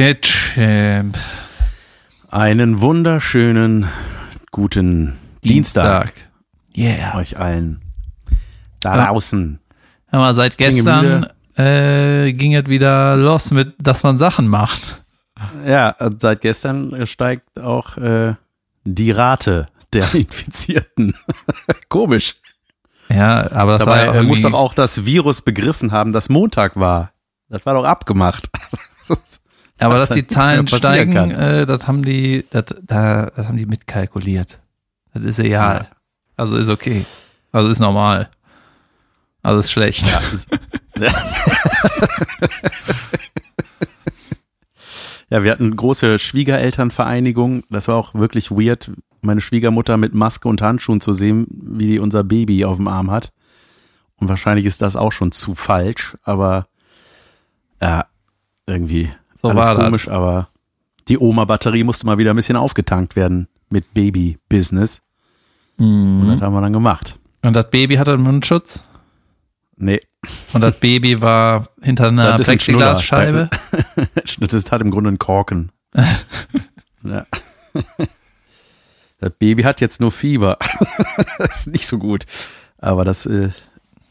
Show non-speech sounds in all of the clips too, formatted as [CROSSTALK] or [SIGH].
Ketchup. Einen wunderschönen guten Dienstag, Yeah. euch allen. Da draußen. Mal, seit gestern äh, ging es wieder los mit, dass man Sachen macht. Ja, seit gestern steigt auch äh, die Rate der [LAUGHS] Infizierten. [LAUGHS] Komisch. Ja, aber das Dabei war ja äh, muss doch auch das Virus begriffen haben, dass Montag war. Das war doch abgemacht. [LAUGHS] aber dass die Zahlen steigen, äh, das haben die, das, da, das haben die mitkalkuliert. Das ist egal. Also ist okay. Also ist normal. Also ist schlecht. [LAUGHS] Ja, ja, wir hatten große Schwiegerelternvereinigung. Das war auch wirklich weird, meine Schwiegermutter mit Maske und Handschuhen zu sehen, wie die unser Baby auf dem Arm hat. Und wahrscheinlich ist das auch schon zu falsch, aber ja, irgendwie So alles war das. komisch, aber die Oma-Batterie musste mal wieder ein bisschen aufgetankt werden mit Baby-Business. Und das Mhm. haben wir dann gemacht. Und das Baby hatte einen Mundschutz. Nee, Und das Baby war hinter einer Das ist ein Plexiglasscheibe. das hat im Grunde einen Korken. [LAUGHS] ja. Das Baby hat jetzt nur Fieber. [LAUGHS] das ist nicht so gut. Aber das äh,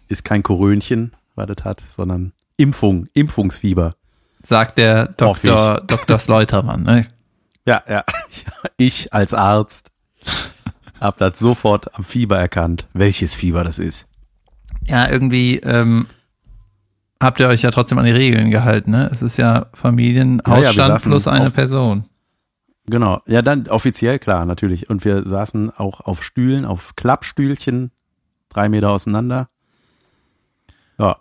ist kein Korönchen, was das hat, sondern Impfung, Impfungsfieber. Sagt der Hoffe Dr. Dr. Sleutermann. Ne? Ja, ja. [LAUGHS] Ich als Arzt hab das sofort am Fieber erkannt, welches Fieber das ist. Ja, irgendwie ähm, habt ihr euch ja trotzdem an die Regeln gehalten. Ne? Es ist ja Familienhausstand Ja, ja, plus eine Person. Genau. Ja, dann offiziell klar, natürlich. Und wir saßen auch auf Stühlen, auf Klappstühlchen, drei Meter auseinander. Ja.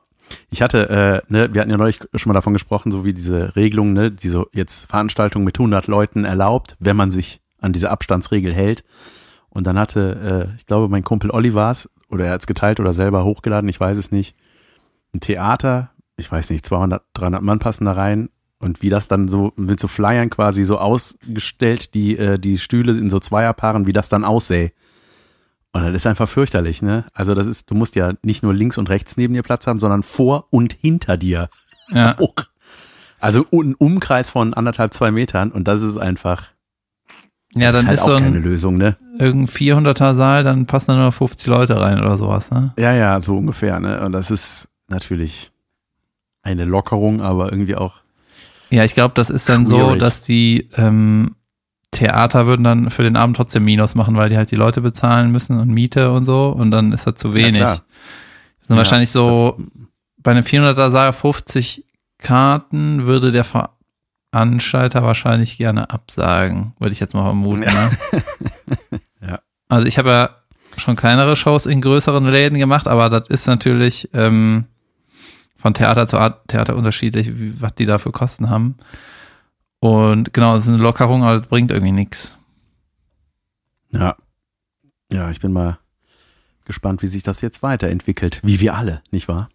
Ich hatte, äh, ne, wir hatten ja neulich schon mal davon gesprochen, so wie diese Regelung, ne, diese jetzt Veranstaltung mit 100 Leuten erlaubt, wenn man sich an diese Abstandsregel hält. Und dann hatte, äh, ich glaube, mein Kumpel Olli war es, oder er hat es geteilt oder selber hochgeladen, ich weiß es nicht, ein Theater, ich weiß nicht, 200, 300 Mann passen da rein und wie das dann so mit so Flyern quasi so ausgestellt, die, äh, die Stühle in so Zweierpaaren, wie das dann aussähe. Und das ist einfach fürchterlich, ne? Also das ist, du musst ja nicht nur links und rechts neben dir Platz haben, sondern vor und hinter dir. Ja. [LAUGHS] Also ein Umkreis von anderthalb, zwei Metern und das ist einfach, Ja, dann ist ist, halt auch so keine ein Lösung, ne? irgendein 400er Saal, dann passen da nur 50 Leute rein oder sowas. Ne? Ja, ja, so ungefähr, ne? Und das ist natürlich eine Lockerung, aber irgendwie auch, Ja, ich glaube, das ist dann so, Schwierig. dass die ähm, Theater würden dann für den Abend trotzdem Minus machen, weil die halt die Leute bezahlen müssen und Miete und so und dann ist das zu wenig. das sind wahrscheinlich so bei einem 400er Saal 50 Karten würde der Veranstalter wahrscheinlich gerne absagen, würde ich jetzt mal vermuten. Ja. Ne? [LAUGHS] Ja. Also ich habe ja schon kleinere Shows in größeren Läden gemacht, aber das ist natürlich ähm, von Theater zu Art, Theater unterschiedlich, wie, was die da für Kosten haben. Und genau, das ist eine Lockerung, aber das bringt irgendwie nichts. Ja. Ja, ich bin mal gespannt, wie sich das jetzt weiterentwickelt. Wie wir alle, nicht wahr?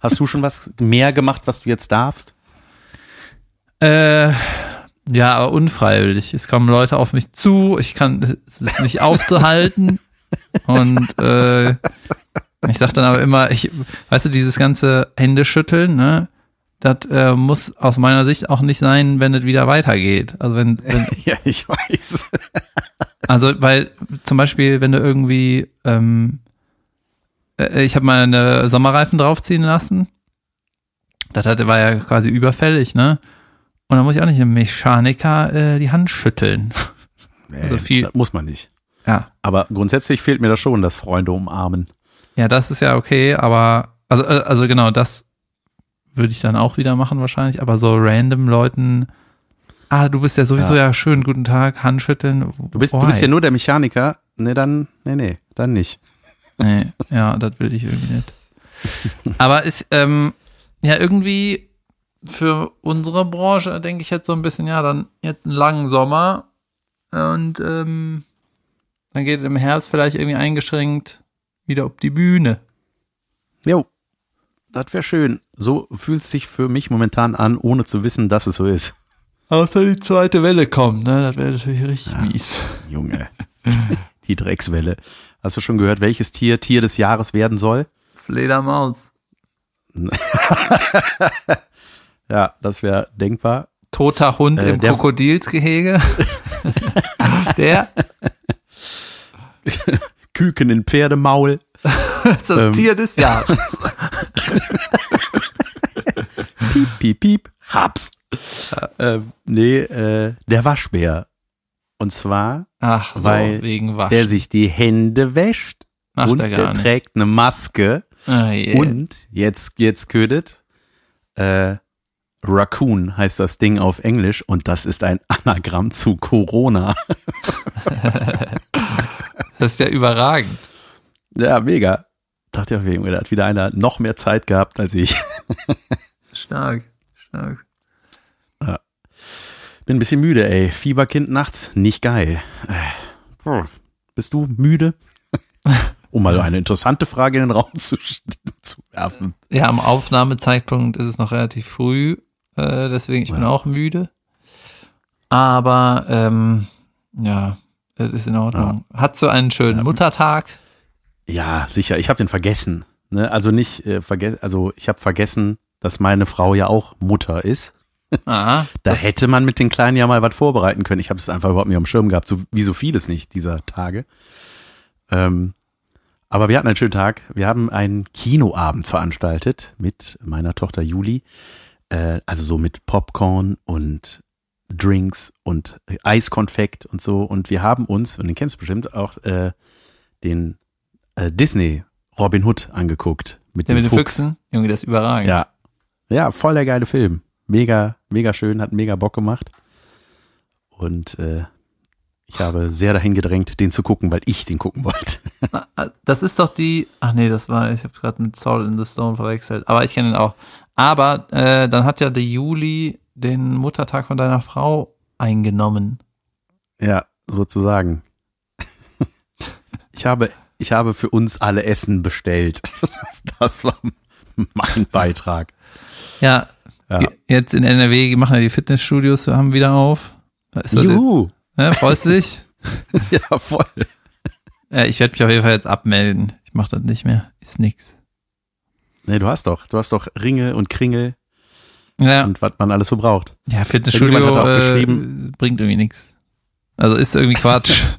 Hast du schon was mehr gemacht, was du jetzt darfst? Äh, ja, aber unfreiwillig. Es kommen Leute auf mich zu, ich kann es ist nicht aufzuhalten. [LAUGHS] Und äh, ich sag dann aber immer, ich, weißt du, dieses ganze Händeschütteln, ne? Das äh, muss aus meiner Sicht auch nicht sein, wenn es wieder weitergeht. Also wenn, wenn [LAUGHS] Ja, ich weiß. [LAUGHS] Also, weil zum Beispiel, wenn du irgendwie, ähm, äh, ich habe mal eine Sommerreifen draufziehen lassen. Das hatte, war ja quasi überfällig, ne? Und dann muss ich auch nicht einem Mechaniker äh, die Hand schütteln. [LAUGHS] Nee, Also viel- das muss man nicht. Ja. Aber grundsätzlich fehlt mir das schon, dass Freunde umarmen. Ja, das ist ja okay, aber, also, äh, also genau, das würde ich dann auch wieder machen wahrscheinlich, aber so random Leuten, ah, du bist ja sowieso ja, schön, guten Tag, Handschütteln. Du bist, du bist ja nur der Mechaniker. Nee, dann, nee, nee, dann nicht. Nee, ja, das will ich irgendwie nicht. Aber ist, ähm, ja, irgendwie für unsere Branche denke ich jetzt so ein bisschen, ja, dann jetzt einen langen Sommer und ähm, dann geht im Herbst vielleicht irgendwie eingeschränkt wieder auf die Bühne. Jo, das wäre schön. So fühlt es sich für mich momentan an, ohne zu wissen, dass es so ist. Außer die zweite Welle kommt, ne? Das wäre natürlich richtig mies. Junge, [LAUGHS] die Dreckswelle. Hast du schon gehört, welches Tier Tier des Jahres werden soll? Fledermaus. [LAUGHS] Ja, das wäre denkbar. Toter Hund Äh, im der- Krokodilsgehege. [LAUGHS] der, Küken in Pferdemaul. [LAUGHS] das Ähm. Tier des Jahres. [LAUGHS] Piep, piep, piep. Haps. Ähm, nee, äh, der Waschbär. Und zwar, Ach so, Weil wegen Wasch. der sich die Hände wäscht Macht und er der nicht. trägt eine Maske. Ah, yeah. Und jetzt, jetzt ködet, äh, Raccoon heißt das Ding auf Englisch und das ist ein Anagramm zu Corona. [LAUGHS] Das ist ja überragend. Ja, mega. Dachte ich auch wegen, da hat wieder einer noch mehr Zeit gehabt als ich. [LAUGHS] Stark, stark. Bin ein bisschen müde, ey. Fieberkind nachts, nicht geil. Bist du müde? [LAUGHS] Um mal eine interessante Frage in den Raum zu, zu werfen. Ja, am Aufnahmezeitpunkt ist es noch relativ früh, äh, deswegen ich bin Ja. auch müde. Aber ähm, ja, es ist in Ordnung. Hat so einen schönen Muttertag. Ja, sicher. Ich habe den vergessen. Ne? Also nicht äh, vergessen. Also ich habe vergessen, dass meine Frau ja auch Mutter ist. Aha, Da hätte man mit den Kleinen ja mal was vorbereiten können. Ich habe es einfach überhaupt nicht am Schirm gehabt, so wie so vieles nicht dieser Tage. Ähm, aber wir hatten einen schönen Tag. Wir haben einen Kinoabend veranstaltet mit meiner Tochter Juli. Äh, also so mit Popcorn und Drinks und Eiskonfekt und so. Und wir haben uns, und den kennst du bestimmt, auch äh, den äh, Disney Robin Hood angeguckt. Mit der dem mit den Fuchs. Füchsen. Junge, das ist überragend. Ja. Ja, voll der geile Film. Mega, mega schön, hat mega Bock gemacht. Und äh, ich habe sehr dahin gedrängt, den zu gucken, weil ich den gucken wollte. [LAUGHS] Ah, Das ist doch die. Ach nee, das war, ich habe gerade mit Soul in the Stone verwechselt. Aber ich kenne ihn auch. Aber äh, dann hat ja der Juli den Muttertag von deiner Frau eingenommen. Ja, sozusagen. [LAUGHS] Ich habe, ich habe für uns alle Essen bestellt. [LAUGHS] Das, war mein Beitrag. Ja, Ja. jetzt in NRW machen ja die Fitnessstudios haben wieder auf. Ist Juhu. Ne, freust du dich? [LAUGHS] Ja, voll. ja, ich werde mich auf jeden Fall jetzt abmelden. Ich mache das nicht mehr. Ist nix. Nee, du hast doch, du hast doch Ringe und Kringel Ja, und was man alles so braucht. ja Fitnessstudio hat auch äh, geschrieben- bringt irgendwie nichts. Also ist irgendwie Quatsch. [LAUGHS]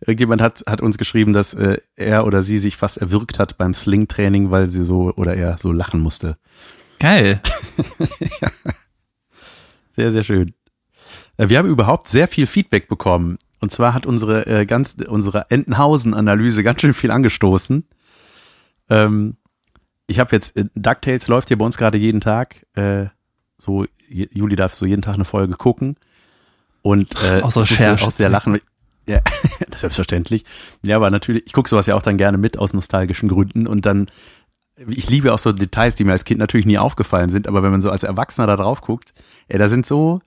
Irgendjemand hat, hat uns geschrieben, dass äh, er oder sie sich fast erwürgt hat beim Sling-Training, weil sie so oder er so lachen musste. Geil. [LAUGHS] Sehr, sehr schön. Äh, wir haben überhaupt sehr viel Feedback bekommen. Und zwar hat unsere äh, ganz unsere Entenhausen-Analyse ganz schön viel angestoßen. Ähm, ich habe jetzt äh, DuckTales läuft hier bei uns gerade jeden Tag. Äh, so Juli darf so jeden Tag eine Folge gucken. Und äh, musste Recherche- auch sehr lachen. Ja, [LAUGHS] das selbstverständlich. Ja, aber natürlich, ich gucke sowas ja auch dann gerne mit aus nostalgischen Gründen und dann, ich liebe auch so Details, die mir als Kind natürlich nie aufgefallen sind, aber wenn man so als Erwachsener da drauf guckt, ey, da sind so,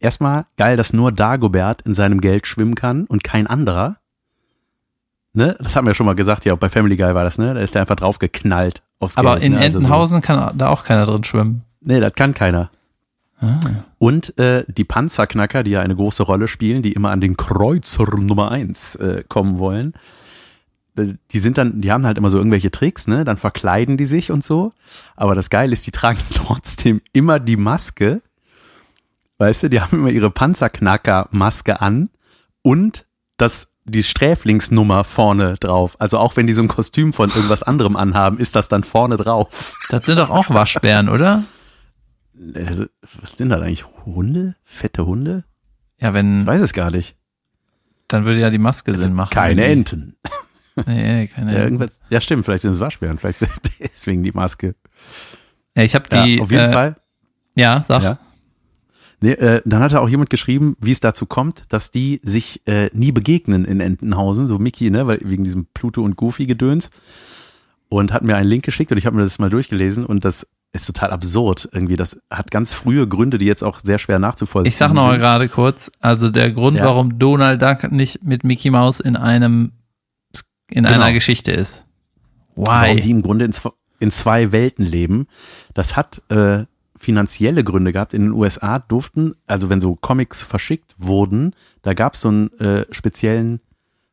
erstmal geil, dass nur Dagobert in seinem Geld schwimmen kann und kein anderer. Ne? Das haben wir ja schon mal gesagt, ja, auch bei Family Guy war das, ne? Da ist der einfach drauf geknallt aufs Aber Geld. in ne? Also Entenhausen kann da auch keiner drin schwimmen. So, nee, das kann keiner. Ah. Und äh, die Panzerknacker, die ja eine große Rolle spielen, die immer an den Kreuzer Nummer eins äh, kommen wollen, äh, die sind dann, die haben halt immer so irgendwelche Tricks, ne? Dann verkleiden die sich und so. Aber das Geile ist, die tragen [LAUGHS] trotzdem immer die Maske. Weißt du, die haben immer ihre Panzerknacker-Maske an und das die Sträflingsnummer vorne drauf. Also auch wenn die so ein Kostüm von irgendwas anderem anhaben, ist das dann vorne drauf. Das sind doch auch Waschbären, oder? Also, Was sind das eigentlich? Hunde? Fette Hunde? Ja, Ich wenn, weiß es gar nicht. dann würde ja die Maske Sinn machen. Keine Enten. Nee, keine Ja, Enten. irgendwas, ja, stimmt, vielleicht sind es Waschbären, vielleicht [LAUGHS] deswegen die Maske. Ja, ich habe Ja, die. auf jeden äh, Fall. Ja, sag. Ja. Nee, äh, dann hat auch jemand geschrieben, wie es dazu kommt, dass die sich äh, nie begegnen in Entenhausen, so Mickey, ne, weil wegen diesem Pluto und Goofy Gedöns. Und hat mir einen Link geschickt und ich habe mir das mal durchgelesen und das ist total absurd irgendwie. Das hat ganz frühe Gründe, die jetzt auch sehr schwer nachzuvollziehen Ich sag noch mal sind. gerade kurz, also der Grund, Ja. warum Donald Duck nicht mit Mickey Mouse in einem in Genau. einer Geschichte ist. warum die Why? im Grunde in, in zwei Welten leben. Das hat äh, finanzielle Gründe gehabt. In den USA durften, also wenn so Comics verschickt wurden, da gab es so einen äh, speziellen,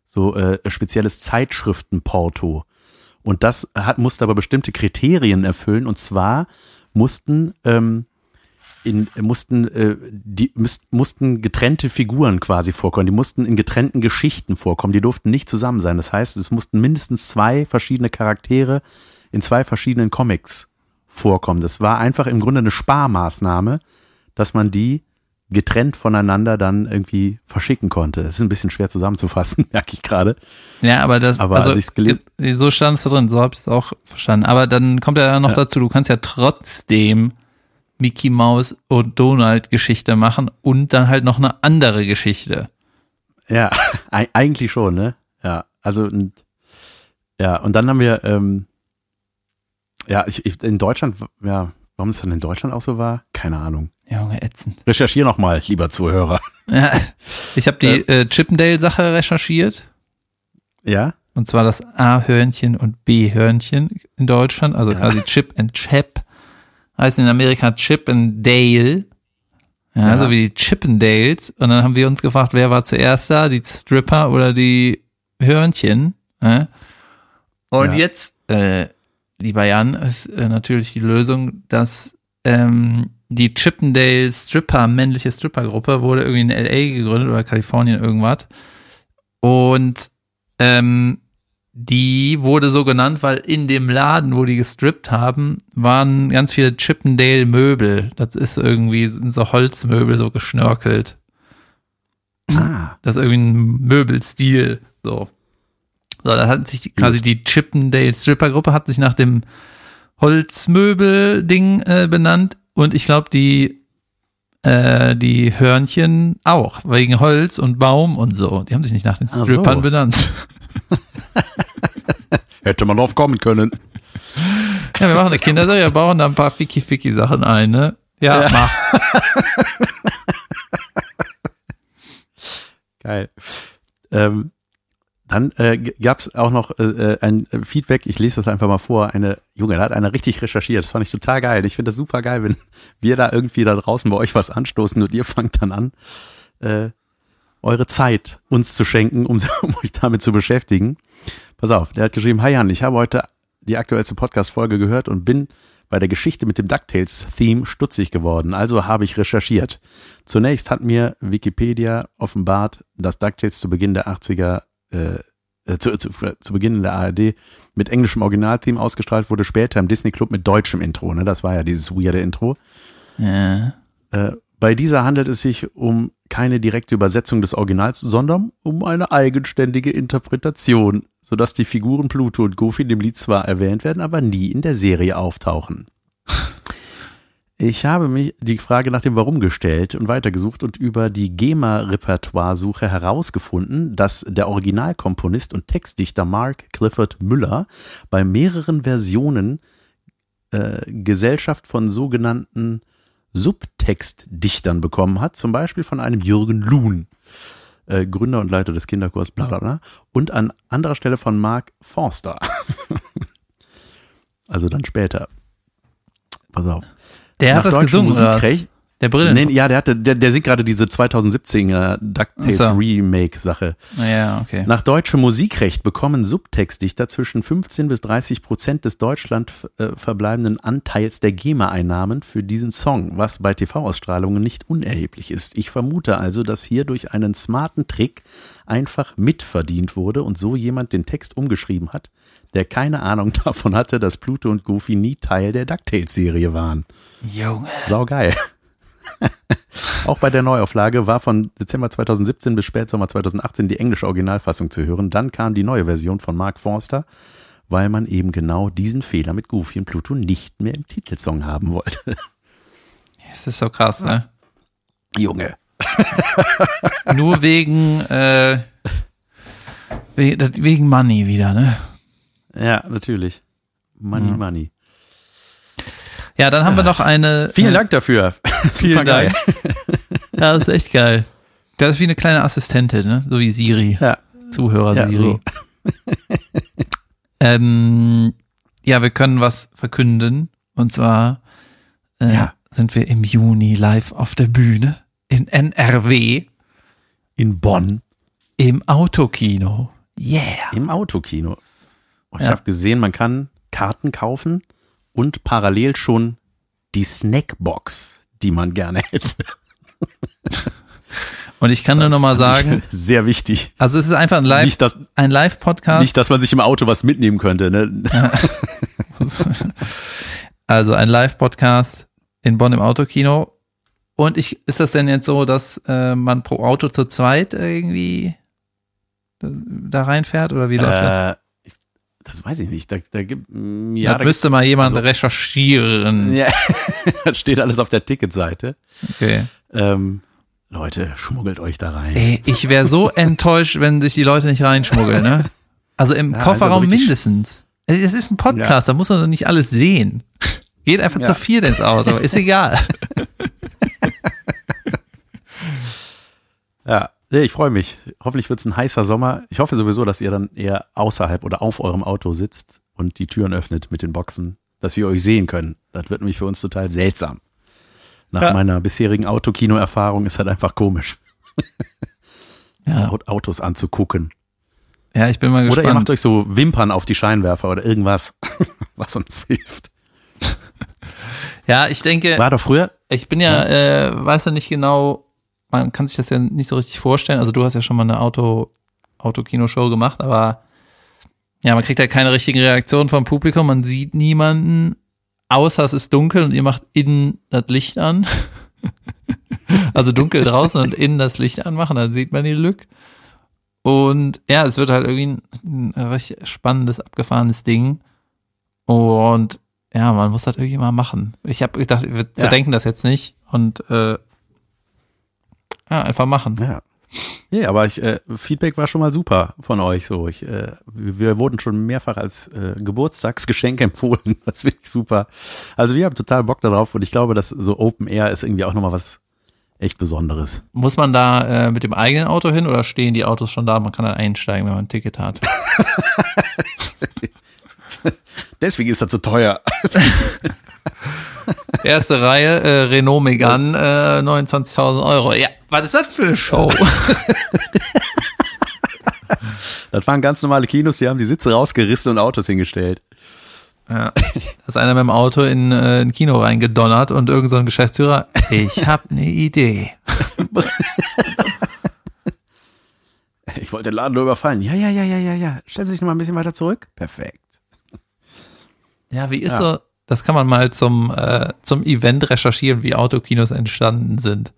so äh, spezielles Zeitschriftenporto. Und das hat, musste aber bestimmte Kriterien erfüllen. Und zwar mussten ähm, in, mussten, äh, die müsst, mussten getrennte Figuren quasi vorkommen. Die mussten in getrennten Geschichten vorkommen. Die durften nicht zusammen sein. Das heißt, es mussten mindestens zwei verschiedene Charaktere in zwei verschiedenen Comics vorkommen. Das war einfach im Grunde eine Sparmaßnahme, dass man die getrennt voneinander dann irgendwie verschicken konnte. Das ist ein bisschen schwer zusammenzufassen, [LAUGHS] merke ich gerade. Ja, aber das, Aber also, als gelesen- so stand es da drin, so habe ich es auch verstanden. Aber dann kommt ja noch Ja. dazu, du kannst ja trotzdem Mickey Mouse und Donald Geschichte machen und dann halt noch eine andere Geschichte. Ja, [LAUGHS] ei- eigentlich schon, ne? Ja, also und, ja, und dann haben wir, ähm, ja, ich, ich, in Deutschland, ja, warum es dann in Deutschland auch so war, keine Ahnung. Junge, ätzend. Recherchier noch mal, lieber Zuhörer. Ja, ich habe die äh, Chippendale-Sache recherchiert. Ja, Und zwar das A-Hörnchen und B-Hörnchen in Deutschland, also Ja. quasi Chip and Chap. Heißt in Amerika Chip and Dale. Ja, Ja. so wie die Chippendales. Und dann haben wir uns gefragt, wer war zuerst da, die Stripper oder die Hörnchen? Ja? Und jetzt, äh, lieber Jan, ist äh, natürlich die Lösung, dass ähm, die Chippendale Stripper, männliche Strippergruppe, wurde irgendwie in LA gegründet oder Kalifornien irgendwas. Und ähm, die wurde so genannt, weil in dem Laden, wo die gestrippt haben, waren ganz viele Chippendale Möbel. Das ist irgendwie, so Holzmöbel so geschnörkelt. ah, Das ist irgendwie ein Möbelstil. So. So, da hat sich die, quasi die Chippendale Stripper Gruppe hat sich nach dem Holzmöbel-Ding äh, benannt und ich glaube, die, äh, die Hörnchen auch, wegen Holz und Baum und so. Die haben sich nicht nach den Ach so. Strippern benannt. [LAUGHS] hätte man drauf kommen können. Ja, wir machen eine Kinderserie, wir bauen da ein paar Ficky-Ficky-Sachen ein, ne? Ja, Ja. mach. [LAUGHS] Geil. Ähm, dann äh, gab es auch noch äh, äh, ein Feedback, ich lese das einfach mal vor, eine Junge, da hat einer richtig recherchiert, das fand ich total geil. Ich finde das super geil, wenn [LAUGHS] wir da irgendwie da draußen bei euch was anstoßen und ihr fangt dann an, äh, eure Zeit uns zu schenken, um, [LAUGHS] um euch damit zu beschäftigen. Pass auf, der hat geschrieben, Hi Jan, ich habe heute die aktuellste Podcast-Folge gehört und bin bei der Geschichte mit dem DuckTales-Theme stutzig geworden, also habe ich recherchiert. Zunächst hat mir Wikipedia offenbart, dass DuckTales zu Beginn der 80er, äh, äh, zu, zu, zu Beginn in der ARD mit englischem Originaltheme ausgestrahlt wurde, später im Disney Club mit deutschem Intro. Ne? Das war ja dieses weirde Intro. Ja. Äh, bei dieser handelt es sich um keine direkte Übersetzung des Originals, sondern um eine eigenständige Interpretation, sodass die Figuren Pluto und Goofy in dem Lied zwar erwähnt werden, aber nie in der Serie auftauchen. Ich habe mich die Frage nach dem Warum gestellt und weitergesucht und über die GEMA-Repertoiresuche herausgefunden, dass der Originalkomponist und Textdichter Mark Clifford Müller bei mehreren Versionen äh, Gesellschaft von sogenannten Subtextdichtern bekommen hat, zum Beispiel von einem Jürgen Luhn, äh, Gründer und Leiter des Kinderchors, bla bla bla, und an anderer Stelle von Mark Forster. [LAUGHS] also dann später. Pass auf. Der hat das gesungen, oder? Musikrecht, Der Brillen. nee, ja, der hatte, der, der singt gerade diese 2017er DuckTales so. Remake Sache. Naja, okay. Nach deutschem Musikrecht bekommen Subtextdichter zwischen 15 bis 30 Prozent des Deutschland äh, verbleibenden Anteils der GEMA-Einnahmen für diesen Song, was bei TV-Ausstrahlungen nicht unerheblich ist. Ich vermute also, dass hier durch einen smarten Trick einfach mitverdient wurde und so jemand den Text umgeschrieben hat, der keine Ahnung [LAUGHS] davon hatte, dass Pluto und Goofy nie Teil der DuckTales-Serie waren. Junge. Saugeil. [LAUGHS] Auch bei der Neuauflage war von Dezember 2017 bis Spätsommer 2018 die englische Originalfassung zu hören. Dann kam die neue Version von Mark Forster, weil man eben genau diesen Fehler mit Goofy und Pluto nicht mehr im Titelsong haben wollte. Das ist so krass, ne? Junge. [LAUGHS] Nur wegen, äh, wegen Money wieder, ne? Ja, natürlich. Money, Ja. money. Ja, dann haben wir noch eine. [LAUGHS] Vielen äh, Dank dafür. [LAUGHS] Vielen. Dank. [LAUGHS] Ja, das ist echt geil. Das ist wie eine kleine Assistentin, ne? So wie Siri. Ja, Zuhörer ja Siri. so. Ähm, ja, wir können was verkünden. Und zwar äh, Ja. sind wir im Juni live auf der Bühne in NRW In Bonn im Autokino. Yeah. im Autokino. Und ich Ja. habe gesehen, man kann Karten kaufen und parallel schon die Snackbox, die man gerne hätte. [LAUGHS] Und ich kann nur noch mal sagen, Sehr wichtig. also es ist einfach ein Live, Nicht, dass, ein Live-Podcast. nicht, dass man sich im Auto was mitnehmen könnte. Ne? [LAUGHS] Also ein Live-Podcast in Bonn im Autokino. Und ich, ist das denn jetzt so, dass äh, man pro Auto zu zweit irgendwie da, reinfährt oder wie läuft das? Äh, ich- das weiß ich nicht. Da, da gibt, mm, Ja, ja, das müsste mal jemand also- recherchieren. Ja, [LAUGHS] das steht alles auf der Ticketseite. Okay. Ähm, Leute, schmuggelt euch da rein. Ey, ich wäre so [LAUGHS] enttäuscht, wenn sich die Leute nicht reinschmuggeln, ne? Also im Ja, Kofferraum also mindestens. Das ist ein Podcast, da muss man doch nicht alles sehen. Geht einfach Ja. zu viert ins Auto, ist egal. [LAUGHS] Ja, ich freue mich. Hoffentlich wird es ein heißer Sommer. Ich hoffe sowieso, dass ihr dann eher außerhalb oder auf eurem Auto sitzt und die Türen öffnet mit den Boxen, dass wir euch sehen können. Das wird nämlich für uns total seltsam. Nach Ja. meiner bisherigen Autokino-Erfahrung ist das einfach komisch, Ja, [LAUGHS] Aut- Autos anzugucken. ja ich bin mal Oder ihr macht gespannt. euch so Wimpern auf die Scheinwerfer oder irgendwas, [LAUGHS] was uns hilft. Ja, ich denke, War doch früher, ich bin ja, äh, weiß ja nicht genau, man kann sich das ja nicht so richtig vorstellen. Also du hast ja schon mal eine Auto, Autokino-Show gemacht, aber ja, man kriegt ja keine richtigen Reaktionen vom Publikum, man sieht niemanden, außer es ist dunkel und ihr macht innen das Licht an. [LAUGHS] also dunkel draußen und innen das Licht anmachen, dann sieht man die Lücke. Und ja, es wird halt irgendwie ein, ein recht spannendes, abgefahrenes Ding. Und ja, man muss das irgendwie mal machen. Ich habe gedacht, wir Ja. zerdenken das jetzt nicht und äh, ja, einfach machen. Ja. Ja, aber ich, äh, Feedback war schon mal super von euch. So, ich, äh, wir wurden schon mehrfach als äh, Geburtstagsgeschenk [LAUGHS] empfohlen. Das finde ich super. Also wir haben total Bock darauf und ich glaube, dass so Open Air ist irgendwie auch nochmal was echt Besonderes. Muss man da äh, mit dem eigenen Auto hin oder stehen die Autos schon da? Man kann dann einsteigen, wenn man ein Ticket hat. [LAUGHS] Deswegen ist das so teuer. Erste Reihe, äh, Renault Megane, äh, 29.000 Euro. Ja, was ist das für eine Show? [LAUGHS] Das waren ganz normale Kinos, die haben die Sitze rausgerissen und Autos hingestellt. Ja. Da ist einer mit dem Auto in äh, ein Kino reingedonnert und irgend so ein Geschäftsführer, ich hab eine Idee. [LAUGHS] Ich wollte den Laden nur überfallen. Ja, ja, ja, ja, ja, ja. Stellen Sie sich noch mal ein bisschen weiter zurück. Perfekt. Ja, wie ist Ja. so, das kann man mal zum, äh, zum Event recherchieren, wie Autokinos entstanden sind.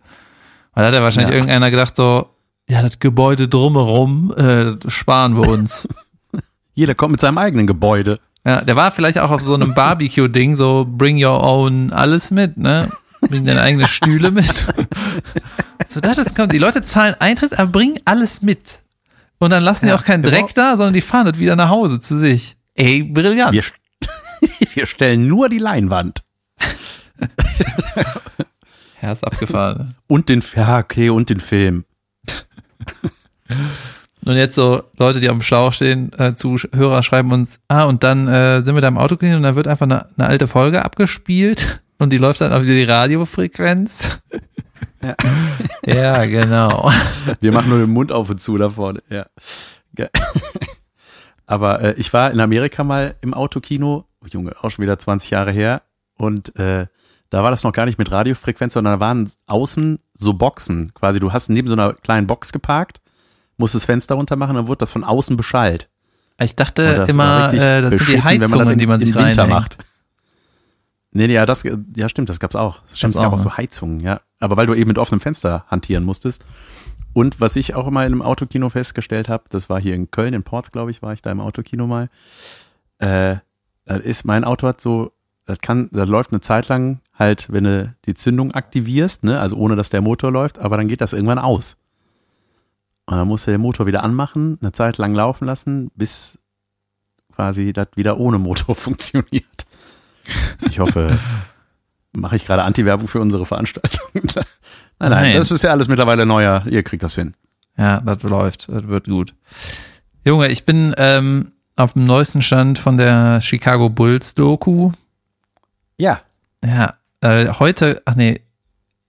Weil da hat ja wahrscheinlich Ja. irgendeiner gedacht so, ja, das Gebäude drumherum, äh, das sparen wir uns. [LAUGHS] Jeder kommt mit seinem eigenen Gebäude. ja, der war vielleicht auch auf so einem Barbecue-Ding, so bring your own alles mit, ne? Bring deine eigenen Stühle mit. [LAUGHS] so, das ist, die Leute zahlen Eintritt, aber bringen alles mit. Und dann lassen die Ja, auch keinen. Dreck da, sondern die fahren das wieder nach Hause zu sich. Ey, brillant. Wir, [LAUGHS] wir stellen nur die Leinwand. Ja, ist abgefahren. [LAUGHS] Und den, ja, okay, und den Film. [LAUGHS] Und jetzt so Leute, die auf dem Schlauch stehen, äh, Zuhörer schreiben uns, ah, und dann äh, sind wir da im Auto gehen und dann wird einfach eine, eine alte Folge abgespielt [LAUGHS] und die läuft dann auf die Radiofrequenz. Ja. ja, genau. Wir machen nur den Mund auf und zu da vorne. Ja. Aber äh, ich war in Amerika mal im Autokino, oh, Junge, auch schon wieder 20 Jahre her. Und äh, da war das noch gar nicht mit Radiofrequenz, sondern da waren außen so Boxen. Quasi, du hast neben so einer kleinen Box geparkt, musst das Fenster runter machen, dann wurde das von außen beschallt. Ich dachte das immer, äh, das sind die Heizungen, das im- die man sich Winter macht. Nee, nee, ja, das, ja, stimmt, das gab's auch. Stimmt, es auch, gab auch ne? so Heizungen, ja. Aber weil du eben mit offenem Fenster hantieren musstest. Und was ich auch immer in einem Autokino festgestellt habe, das war hier in Köln, in Ports, glaube ich, war ich da im Autokino mal. Äh, das ist, mein Auto hat so, das kann, das läuft eine Zeit lang halt, wenn du die Zündung aktivierst, ne, also ohne dass der Motor läuft, aber dann geht das irgendwann aus. Und dann musst du den Motor wieder anmachen, eine Zeit lang laufen lassen, bis quasi das wieder ohne Motor [LAUGHS] funktioniert. Ich hoffe, mache ich gerade Anti-Werbung für unsere Veranstaltung. [LAUGHS] nein, nein, Nein. das ist ja alles mittlerweile neuer. Ihr kriegt das hin. Ja, das läuft, das wird gut. Junge, ich bin ähm, auf dem neuesten Stand von der Chicago Bulls Doku. Ja, Ja, äh, heute, ach nee,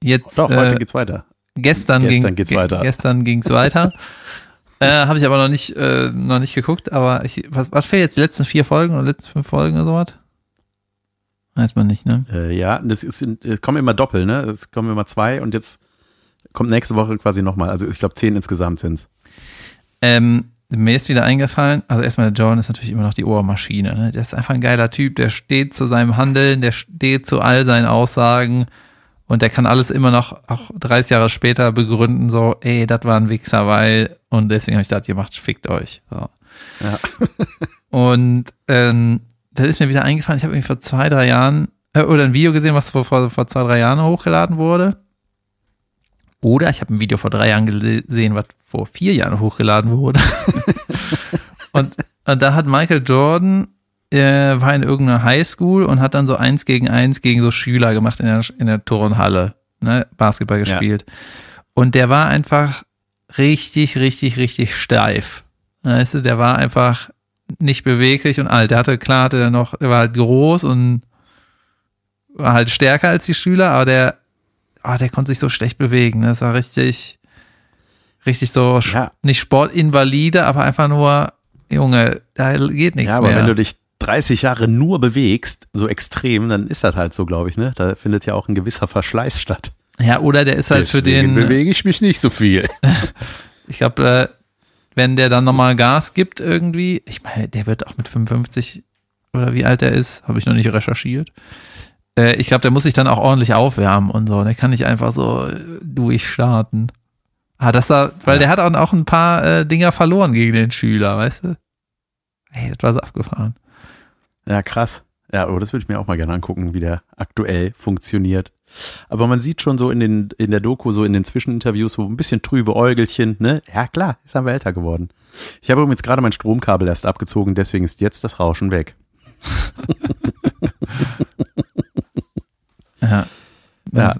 jetzt doch, heute äh, geht's weiter. gestern, Gestern ging, geht's ge- weiter. Gestern ging's weiter. [LAUGHS] äh, Habe ich aber noch nicht, äh, noch nicht geguckt. Aber ich, was, was fehlt jetzt? Die letzten vier Folgen oder letzten fünf Folgen oder sowas? Weiß man nicht, ne? Äh, ja, das ist, es kommen immer doppelt, ne? Es kommen immer zwei und jetzt kommt nächste Woche quasi nochmal. Also ich glaube zehn insgesamt sind's. Ähm, mir ist wieder eingefallen, also erstmal der Jordan ist natürlich immer noch die Ohrmaschine. Ne? Der ist einfach ein geiler Typ, der steht zu seinem Handeln, der steht zu all seinen Aussagen und der kann alles immer noch, auch 30 Jahre später begründen, so, ey, das war ein Wichser, weil, und deswegen habe ich gesagt, ihr macht, fickt euch. So. Ja. [LAUGHS] Und ähm, da ist mir wieder eingefallen, ich habe irgendwie vor zwei, drei Jahren, äh, oder ein Video gesehen, was vor, vor, vor zwei, drei Jahren hochgeladen wurde. Oder ich habe ein Video vor drei Jahren gesehen, was vor vier Jahren hochgeladen wurde. [LAUGHS] und, und da hat Michael Jordan, äh, war in irgendeiner Highschool und hat dann so eins gegen eins gegen so Schüler gemacht in der, in der Turnhalle, ne, Basketball gespielt. Ja. Und der war einfach richtig, richtig, richtig steif. Weißt du, der war einfach nicht beweglich und alt. Der hatte, klar, hatte er noch, der war halt groß und war halt stärker als die Schüler, aber der, oh, der konnte sich so schlecht bewegen. Ne? Das war richtig, richtig so, ja. nicht Sportinvalide, aber einfach nur, Junge, da geht nichts Ja, aber mehr. wenn du dich 30 Jahre nur bewegst, so extrem, dann ist das halt so, glaube ich, ne? Da findet ja auch ein gewisser Verschleiß statt. Ja, oder der ist halt Deswegen für den. bewege ich mich nicht so viel. [LAUGHS] ich glaube, äh, wenn der dann nochmal Gas gibt irgendwie, ich meine, der wird auch mit 55 oder wie alt er ist, habe ich noch nicht recherchiert. Äh, ich glaube, der muss sich dann auch ordentlich aufwärmen und so. Der kann nicht einfach so äh, durchstarten. Ah, das war, weil ja. der hat auch, auch ein paar äh, Dinger verloren gegen den Schüler, weißt du? Ey, das war so abgefahren. Ja, krass. Ja, aber das würde ich mir auch mal gerne angucken, wie der aktuell funktioniert. Aber man sieht schon so in, den, in der Doku, so in den Zwischeninterviews, so ein bisschen trübe Äugelchen, ne? Ja, klar, ist aber älter geworden. Ich habe übrigens gerade mein Stromkabel erst abgezogen, deswegen ist jetzt das Rauschen weg. [LAUGHS] ja. Ja.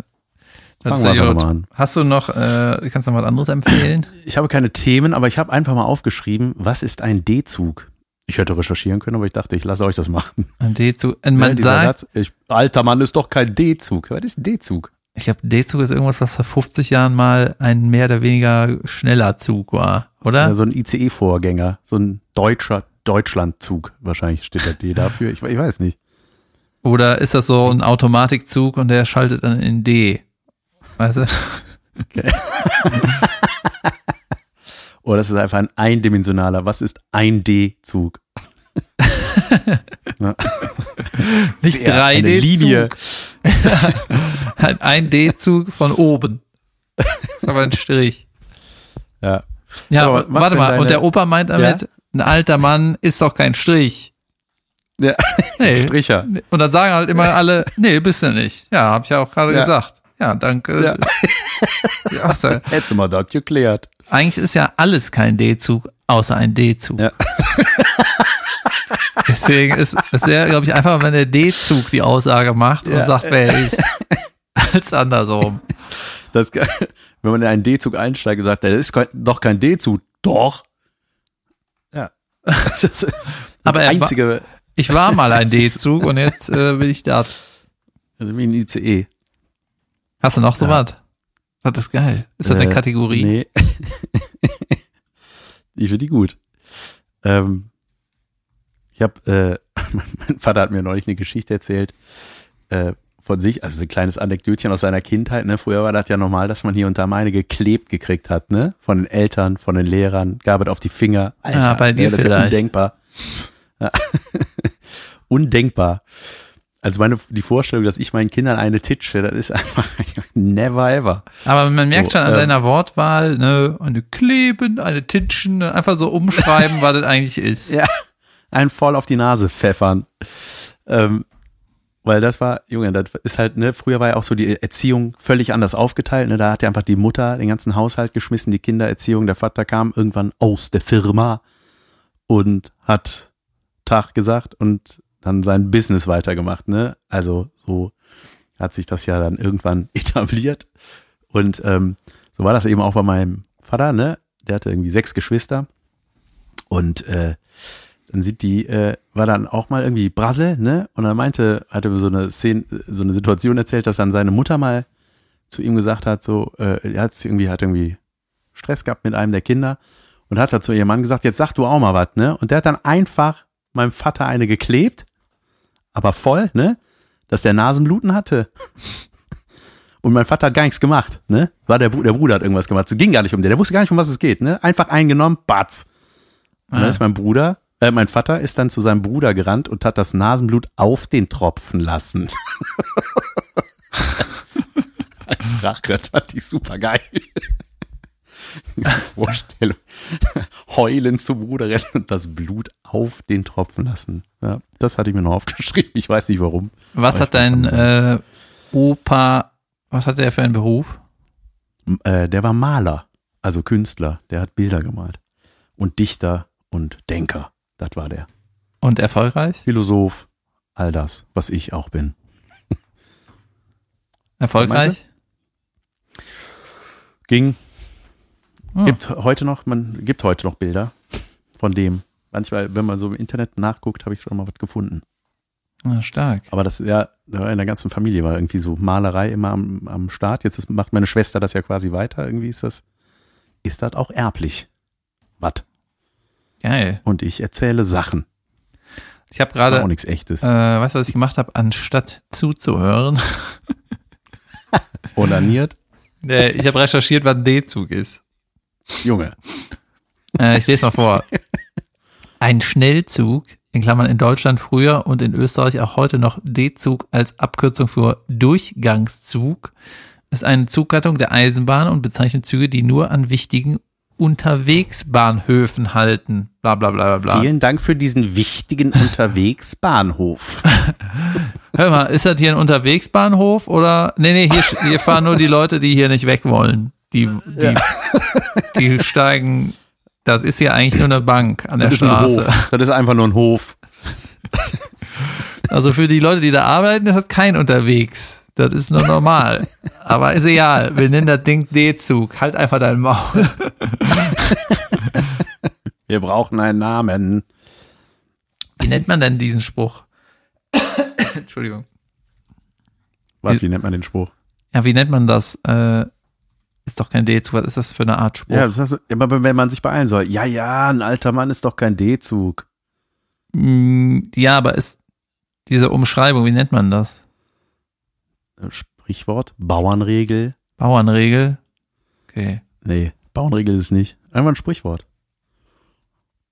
Fangen wir ja mal an. Hast du noch, äh, kannst du noch was anderes empfehlen? Ich habe keine Themen, aber ich habe einfach mal aufgeschrieben, was ist ein D-Zug? Ich hätte recherchieren können, aber ich dachte, ich lasse euch das machen. Ein D-Zug. [LAUGHS] Man ja, sagt, Satz, ich, alter Mann ist doch kein D-Zug. Was ist ein D-Zug? Ich glaube, D-Zug ist irgendwas, was vor 50 Jahren mal ein mehr oder weniger schneller Zug war, oder? Ja, so ein ICE-Vorgänger, so ein deutscher Deutschlandzug. Wahrscheinlich steht da D dafür. Ich, ich weiß nicht. Oder ist das so ein Automatikzug und der schaltet dann in D? Weißt du? Okay. [LAUGHS] Oder das ist einfach ein eindimensionaler. Was ist ein D-Zug? [LAUGHS] [LAUGHS] Nicht 3D-Zug. ein D-Zug von oben. Das ist aber ein Strich. Ja. Ja, aber warte mal. Und der Opa meint damit, ja? ein alter Mann ist doch kein Strich. Ja, [LAUGHS] nee. Stricher. Und dann sagen halt immer alle, nee, bist du nicht. Ja, hab ich ja auch gerade ja. gesagt. Ja, danke. Ja. [LAUGHS] ja, so. [LAUGHS] Hätte man das geklärt. Eigentlich ist ja alles kein D-Zug, außer ein D-Zug. Ja. Deswegen ist es wäre, glaube ich, einfach, wenn der D-Zug die Aussage macht und sagt, wer er ist, als andersrum. Das, wenn man in einen D-Zug einsteigt und sagt, das ist doch kein D-Zug, doch. Ja. Das ist das Aber einzige. Ich war mal ein [LAUGHS] D-Zug und jetzt äh, bin ich da. Also wie ein ICE. Hast du noch so ja. was? Das ist geil. Ist das eine äh, Kategorie? Nee. [LAUGHS] ich finde die gut. Ähm, ich habe, äh, [LAUGHS] mein Vater hat mir neulich eine Geschichte erzählt äh, von sich, also so ein kleines Anekdötchen aus seiner Kindheit. Ne? Früher war das ja normal, dass man hier und da meine geklebt gekriegt hat, ne? Von den Eltern, von den Lehrern, gab es auf die Finger. Alter, ja, bei dir ne? das vielleicht. ist ja undenkbar. Ja. [LAUGHS] undenkbar. Also meine, die Vorstellung, dass ich meinen Kindern eine titsche, das ist einfach [LAUGHS] never ever. Aber man merkt so, schon an äh, deiner Wortwahl, ne, eine kleben, eine titschen, einfach so umschreiben, [LAUGHS] was das eigentlich ist. Ja, ein voll auf die Nase pfeffern. Ähm, weil das war, Junge, das ist halt, ne, früher war ja auch so die Erziehung völlig anders aufgeteilt, ne, da hat ja einfach die Mutter den ganzen Haushalt geschmissen, die Kindererziehung, der Vater kam irgendwann aus der Firma und hat Tag gesagt und dann sein Business weitergemacht, ne? Also so hat sich das ja dann irgendwann [LAUGHS] etabliert. Und ähm, so war das eben auch bei meinem Vater, ne? Der hatte irgendwie sechs Geschwister. Und äh, dann sieht die, äh, war dann auch mal irgendwie Brasse, ne? Und dann meinte, hatte so eine Szene, so eine Situation erzählt, dass dann seine Mutter mal zu ihm gesagt hat, so, äh, er hat irgendwie, hat irgendwie Stress gehabt mit einem der Kinder und hat da zu ihrem Mann gesagt, jetzt sag du auch mal was, ne? Und der hat dann einfach meinem Vater eine geklebt aber voll, ne? dass der Nasenbluten hatte. Und mein Vater hat gar nichts gemacht, ne? War der, der Bruder hat irgendwas gemacht. Es ging gar nicht um den. Der wusste gar nicht, um was es geht, ne? Einfach eingenommen, batz. Und dann Ah. ist mein Bruder, äh, mein Vater ist dann zu seinem Bruder gerannt und hat das Nasenblut auf den tropfen lassen. [LAUGHS] Als Rache, fand ich super geil. Diese Vorstellung. Heulen zum Bruder rennen und das Blut auf den tropfen lassen. Ja, das hatte ich mir noch aufgeschrieben. Ich weiß nicht warum. Was hat dein äh, Opa, was hat der für einen Beruf? Äh, der war Maler, also Künstler. Der hat Bilder gemalt. Und Dichter und Denker. Das war der. Und erfolgreich? Philosoph. All das, was ich auch bin. Erfolgreich? Ging. Ah. Gibt heute noch, man gibt heute noch Bilder von dem. Manchmal, wenn man so im Internet nachguckt, habe ich schon mal was gefunden. Ah, stark. Aber das ja in der ganzen Familie war irgendwie so Malerei immer am, am Start. Jetzt ist, macht meine Schwester das ja quasi weiter. Irgendwie ist das, ist das auch erblich. Was? Geil. Und ich erzähle Sachen. Ich habe gerade, auch nichts echtes. äh, weißt du, was ich gemacht habe? Anstatt zuzuhören, [LAUGHS] Onaniert. äh, ich habe recherchiert, was ein D-Zug ist. Junge. Äh, ich lese mal vor. Ein Schnellzug, in Klammern in Deutschland früher und in Österreich auch heute noch D-Zug als Abkürzung für Durchgangszug, ist eine Zuggattung der Eisenbahn und bezeichnet Züge, die nur an wichtigen Unterwegsbahnhöfen halten. Bla bla bla bla bla. Vielen Dank für diesen wichtigen [LAUGHS] Unterwegsbahnhof. Hör mal, ist das hier ein Unterwegsbahnhof oder? Nee, nee, hier, hier fahren nur die Leute, die hier nicht weg wollen. Die, die, die steigen, das ist hier eigentlich nur eine Bank an der Das Straße. Das ist einfach nur ein Hof. Also für die Leute, die da arbeiten, ist das kein unterwegs. Das ist nur normal. Aber ist egal. Wir nennen das Ding D-Zug. Halt einfach dein Maul. Wir brauchen einen Namen. Wie nennt man denn diesen Spruch? Entschuldigung. Was, wie nennt man den Spruch? Ja, wie nennt man das? Äh, ist doch kein D-Zug. Was ist das für eine Art Spruch? Ja, das heißt, wenn man sich beeilen soll. Ja, ja, ein alter Mann ist doch kein D-Zug. Mm, ja, aber ist diese Umschreibung, wie nennt man das? Äh, Sprichwort, Bauernregel. Bauernregel? Okay. Nee, Bauernregel ist es nicht. Einfach ein Sprichwort.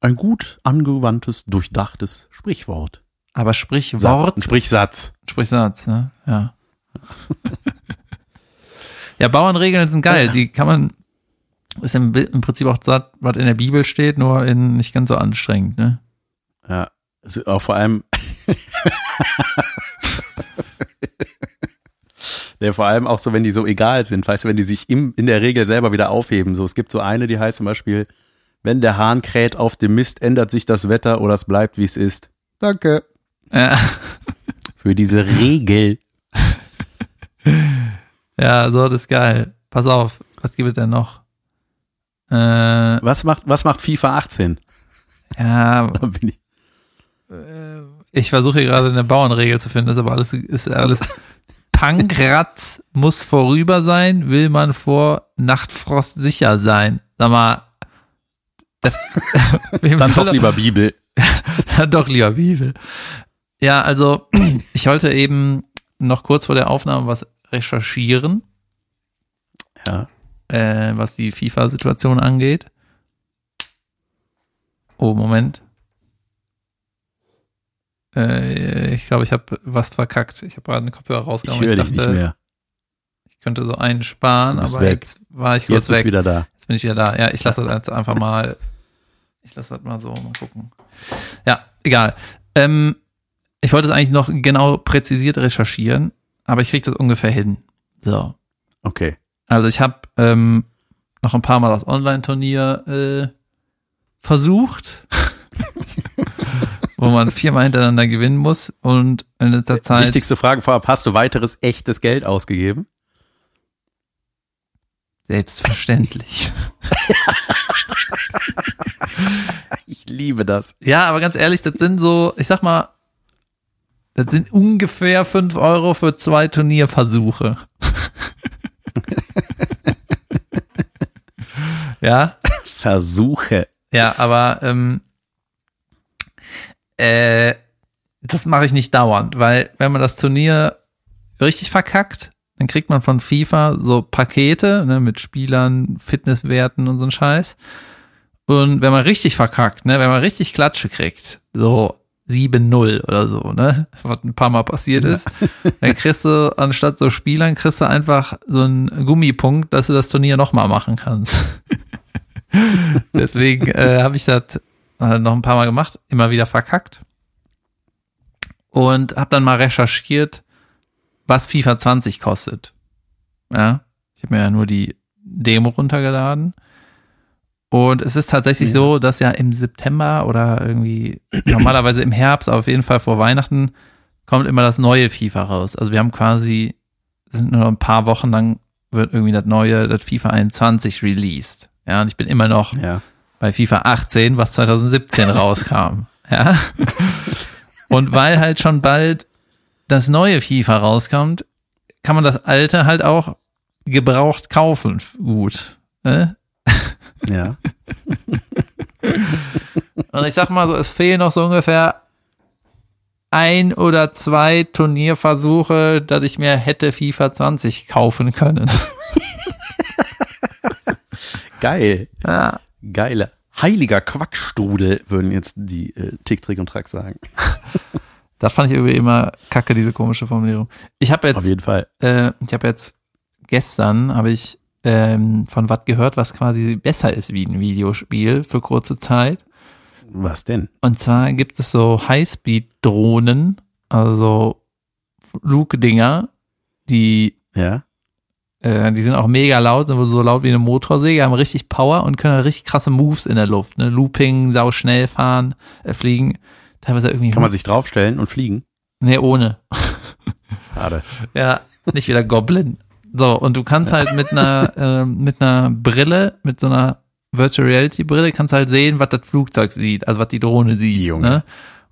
Ein gut angewandtes, durchdachtes Sprichwort. Aber Satz, Sprichwort, ein Sprichsatz. Sprichsatz, ne? Ja. [LAUGHS] ja, Bauernregeln sind geil. Die kann man, ist im, im Prinzip auch das, was in der Bibel steht, nur in nicht ganz so anstrengend, ne? Ja, ist auch vor allem. [LAUGHS] Der vor allem auch so, wenn die so egal sind, weißt du, wenn die sich im, in der Regel selber wieder aufheben. So, es gibt so eine, die heißt zum Beispiel, wenn der Hahn kräht auf dem Mist, ändert sich das Wetter oder es bleibt, wie es ist. Danke. Ja, Für diese Regel. [LAUGHS] ja so, das ist geil. Pass auf, was gibt es denn noch? Äh, Was macht, was macht FIFA 18? ja, [LAUGHS] Da bin ich. ich versuche hier gerade eine Bauernregel zu finden, das ist aber alles, ist alles. Pankratz muss vorüber sein, will man vor Nachtfrost sicher sein. Sag mal, das, [LAUGHS] Dann doch lieber Bibel. [LAUGHS] Dann doch lieber Bibel. Ja, also [CLEARS THROAT] ich wollte eben noch kurz vor der Aufnahme was recherchieren, Ja. äh, was die FIFA-Situation angeht. Oh, Moment. Äh, ich glaube, ich habe was verkackt. Ich habe gerade einen Kopfhörer Ich rausgenommen. höre Ich, dich nicht dachte, mehr. ich könnte so einen sparen, aber weg. jetzt war ich kurz Jetzt weg. du wieder da. Jetzt bin ich wieder da. Ja, ich lasse das jetzt einfach mal. Ich lasse das mal so, mal gucken. Ja, egal. Ähm, ich wollte es eigentlich noch genau präzisiert recherchieren, aber ich kriege das ungefähr hin. So. Okay. Also ich habe ähm, noch ein paar Mal das Online-Turnier äh, versucht, [LAUGHS] wo man viermal hintereinander gewinnen muss und in letzter Zeit Wichtigste Frage vorab, hast du weiteres echtes Geld ausgegeben? selbstverständlich. [LAUGHS] Ich liebe das. Ja, aber ganz ehrlich, das sind so, ich sag mal, das sind ungefähr fünf Euro für zwei Turnierversuche. [LAUGHS] ja, Versuche. ja, aber ähm, äh, das mache ich nicht dauernd, weil wenn man das Turnier richtig verkackt, dann kriegt man von FIFA so Pakete ne, mit Spielern, Fitnesswerten und so ein Scheiß. Und wenn man richtig verkackt, ne, wenn man richtig Klatsche kriegt, so 7-0 oder so, ne, was ein paar Mal passiert ist, dann kriegst du anstatt so Spielern, kriegst du einfach so einen Gummipunkt, dass du das Turnier nochmal machen kannst. [LAUGHS] Deswegen äh, habe ich das äh, noch ein paar Mal gemacht, immer wieder verkackt. Und habe dann mal recherchiert, was FIFA 20 kostet. Ja, ich habe mir ja nur die Demo runtergeladen. Und es ist tatsächlich ja. so, dass ja im September oder irgendwie [CLEARS THROAT] normalerweise im Herbst, aber auf jeden Fall vor Weihnachten, kommt immer das neue FIFA raus. Also wir haben quasi, sind nur ein paar Wochen lang, wird irgendwie das neue, das FIFA 21 released. Ja, und ich bin immer noch ja. bei FIFA 18, was 2017 rauskam. [LAUGHS] Ja. Und weil halt schon bald das neue FIFA rauskommt, kann man das alte halt auch gebraucht kaufen. Gut. Ne? Ja. [LAUGHS] Und ich sag mal so, es fehlen noch so ungefähr ein oder zwei Turnierversuche, dass ich mir hätte FIFA 20 kaufen können. [LAUGHS] Geil. Ja. Geile. Heiliger Quackstrudel, würden jetzt die äh, Tick, Trick und Track sagen. [LAUGHS] Das fand ich irgendwie immer kacke, diese komische Formulierung. Ich habe jetzt, Auf jeden Fall. Äh, ich habe jetzt gestern habe ich ähm, von was gehört, was quasi besser ist wie ein Videospiel für kurze Zeit. Was denn? Und zwar gibt es so Highspeed-Drohnen, also Flugdinger, die ja. Äh, die sind auch mega laut, sind so laut wie eine Motorsäge, haben richtig Power und können richtig krasse Moves in der Luft. Ne? Looping, sau schnell fahren, äh, fliegen. Teilweise irgendwie. Kann man sich draufstellen und fliegen? Nee, ohne. Schade. [LAUGHS] ja, nicht wieder Goblin. So, und du kannst halt mit einer, [LAUGHS] äh, mit einer Brille, mit so einer Virtual Reality Brille, kannst halt sehen, was das Flugzeug sieht, also was die Drohne sieht. Junge. Ne?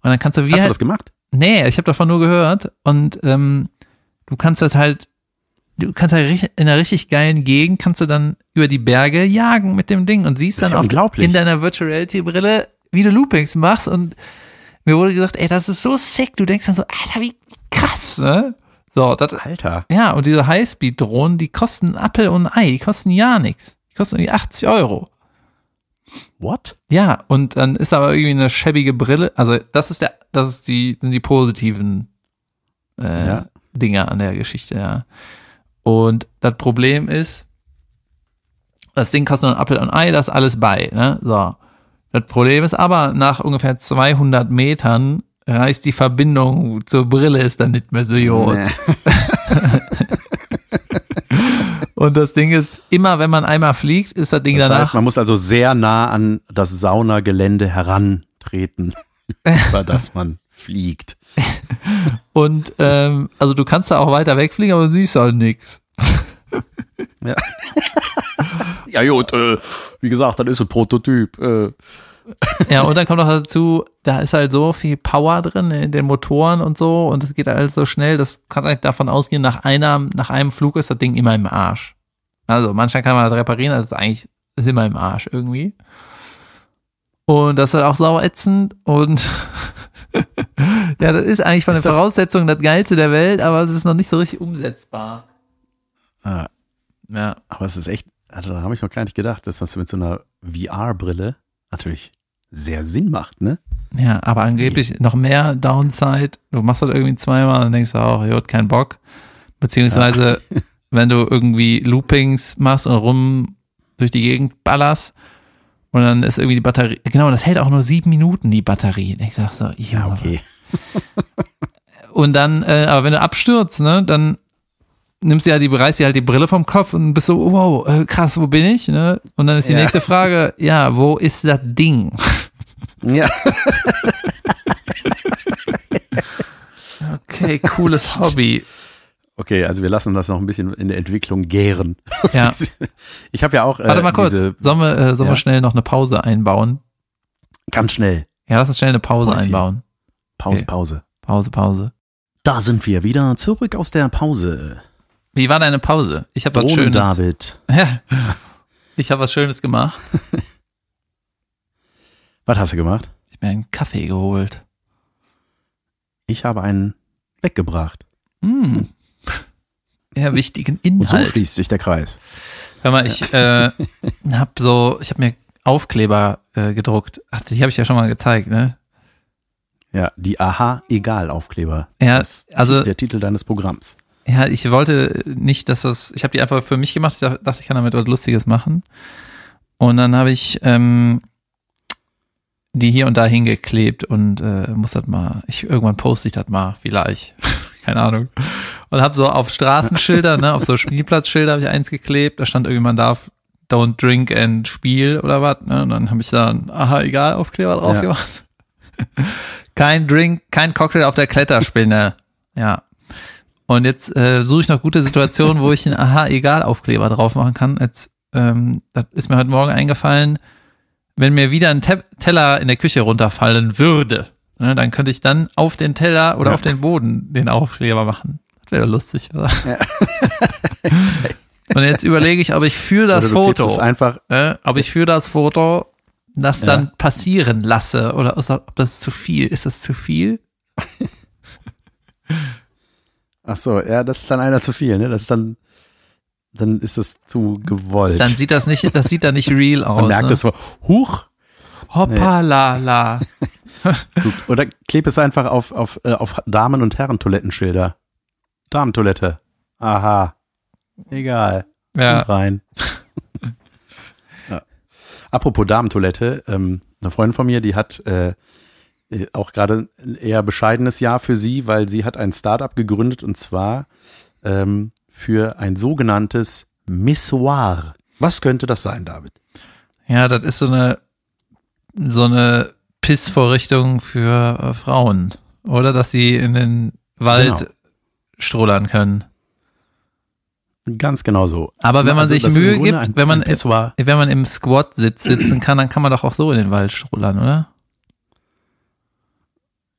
Und dann kannst du wie Hast halt, du das gemacht? Nee, ich habe davon nur gehört. Und ähm, du kannst das halt, du kannst halt in einer richtig geilen Gegend, kannst du dann über die Berge jagen mit dem Ding und siehst dann ja auch in deiner Virtual Reality Brille, wie du Loopings machst und mir wurde gesagt, ey, das ist so sick. Du denkst dann so, Alter, wie krass, ne? So, das, Alter. Ja, und diese Highspeed-Drohnen, die kosten Apple und Ei, die kosten ja nichts. Die kosten irgendwie 80 Euro. What? Ja, und dann ist aber irgendwie eine schäbige Brille. Also, das ist der, das ist die, sind die positiven äh, ja. Dinge an der Geschichte, ja. Und das Problem ist, das Ding kostet ein Apple und Ei, das ist alles bei, ne? So. Das Problem ist aber, nach ungefähr 200 Metern reißt die Verbindung zur Brille ist dann nicht mehr so gut. Nee. [LAUGHS] Und das Ding ist, immer wenn man einmal fliegt, ist das Ding das danach. Das heißt, man muss also sehr nah an das Saunagelände herantreten, [LAUGHS] über das man fliegt. Und ähm, also du kannst da auch weiter wegfliegen, aber du siehst halt nichts. Ja. [LAUGHS] ja gut, äh, wie gesagt, das ist ein Prototyp. Äh. [LAUGHS] Ja, und dann kommt noch dazu, da ist halt so viel Power drin in den Motoren und so und es geht halt so schnell, das kannst eigentlich davon ausgehen, nach einer, nach einem Flug ist das Ding immer im Arsch. Also manchmal kann man das reparieren, also eigentlich ist immer im Arsch irgendwie. Und das ist halt auch sauer ätzend und [LAUGHS] ja, das ist eigentlich von den Voraussetzungen das Geilste der Welt, aber es ist noch nicht so richtig umsetzbar. Ah, ja. Aber es ist echt, also da habe ich noch gar nicht gedacht, dass das mit so einer VR-Brille natürlich sehr Sinn macht, ne? Ja, aber angeblich noch mehr Downside. Du machst das irgendwie zweimal und denkst auch, ihr habt keinen Bock. Beziehungsweise, ja. [LAUGHS] wenn du irgendwie Loopings machst und rum durch die Gegend ballerst und dann ist irgendwie die Batterie, genau, das hält auch nur sieben Minuten, die Batterie. Ich sag so, ja, okay. [LAUGHS] und dann, äh, aber wenn du abstürzt, ne, dann nimmst du ja die, reißt dir halt die Brille vom Kopf und bist so, wow, äh, krass, wo bin ich? Ne? Und dann ist die ja. nächste Frage, ja, wo ist das Ding? [LAUGHS] Ja. okay, cooles [LAUGHS] Hobby. Okay, also wir lassen das noch ein bisschen in der Entwicklung gären. Ja. [LAUGHS] Ich habe ja auch. Äh, Warte mal kurz. Diese, sollen wir, äh, sollen ja? wir schnell noch eine Pause einbauen? Ganz schnell. Ja, lass uns schnell eine Pause Pause einbauen. Pause, okay. Pause. Pause, Pause. Da sind wir wieder zurück aus der Pause. Wie war deine Pause? Ich habe was Schönes. David. Ja. Ich habe was Schönes gemacht. [LAUGHS] was hast du gemacht? Ich habe mir einen Kaffee geholt. Ich habe einen weggebracht. Hm. Ja, wichtigen Und so Inhalt. schließt sich der Kreis. Hör mal, ich äh, habe so, ich habe mir Aufkleber äh, gedruckt. Ach, die habe ich ja schon mal gezeigt, ne? Ja, die Aha-Egal-Aufkleber. Ja, Das ist also der Titel deines Programms. Ja, ich wollte nicht, dass das, ich habe die einfach für mich gemacht, ich dachte, ich kann damit was Lustiges machen. Und dann habe ich ähm, die hier und da hingeklebt und äh, muss das mal, ich irgendwann poste ich das mal, vielleicht. [LAUGHS] Keine Ahnung. Und habe so auf Straßenschilder, ne, auf so Spielplatzschilder habe ich eins geklebt, da stand irgendwie, man darf don't drink and spiel oder was, ne? Und dann habe ich da ein aha, egal, Aufkleber drauf Ja. gemacht. [LAUGHS] kein Drink, kein Cocktail auf der Kletterspinne. Ja. Und jetzt äh, suche ich noch gute Situationen, wo ich einen Aha, egal Aufkleber drauf machen kann. Jetzt, ähm, das ist mir heute Morgen eingefallen, wenn mir wieder ein Te Teller in der Küche runterfallen würde, ne, dann könnte ich dann auf den Teller oder Ja. auf den Boden den Aufkleber machen. Das wäre lustig, oder? Und jetzt überlege ich, ob ich für das klebst Foto, es einfach, äh, ob ich für das Foto das Ja. dann passieren lasse oder ob das zu viel, ist das zu viel? Ach so, ja, das ist dann einer zu viel, ne? Das ist dann, dann ist das zu gewollt. Dann sieht das nicht, das sieht dann nicht real aus. Man merkt ne? es so, huch, Hoppala. [LAUGHS] Gut. Oder kleb es einfach auf, auf, äh, auf Damen- und Herren-Toilettenschilder. Damentoilette. Aha. Egal. Ja. Und rein. [LAUGHS] ja. Apropos Damentoilette, ähm, eine Freundin von mir, die hat äh, auch gerade ein eher bescheidenes Jahr für sie, weil sie hat ein Startup gegründet und zwar ähm, für ein sogenanntes Missoir. Was könnte das sein, David? Ja, das ist so eine, so eine Pissvorrichtung für äh, Frauen. Oder dass sie in den Wald Genau. strollern können. Ganz genau so. Aber wenn man Also sich Mühe gibt, ein- wenn man, wenn man im Squat-Sitz sitzen kann, dann kann man doch auch so in den Wald strollern, oder?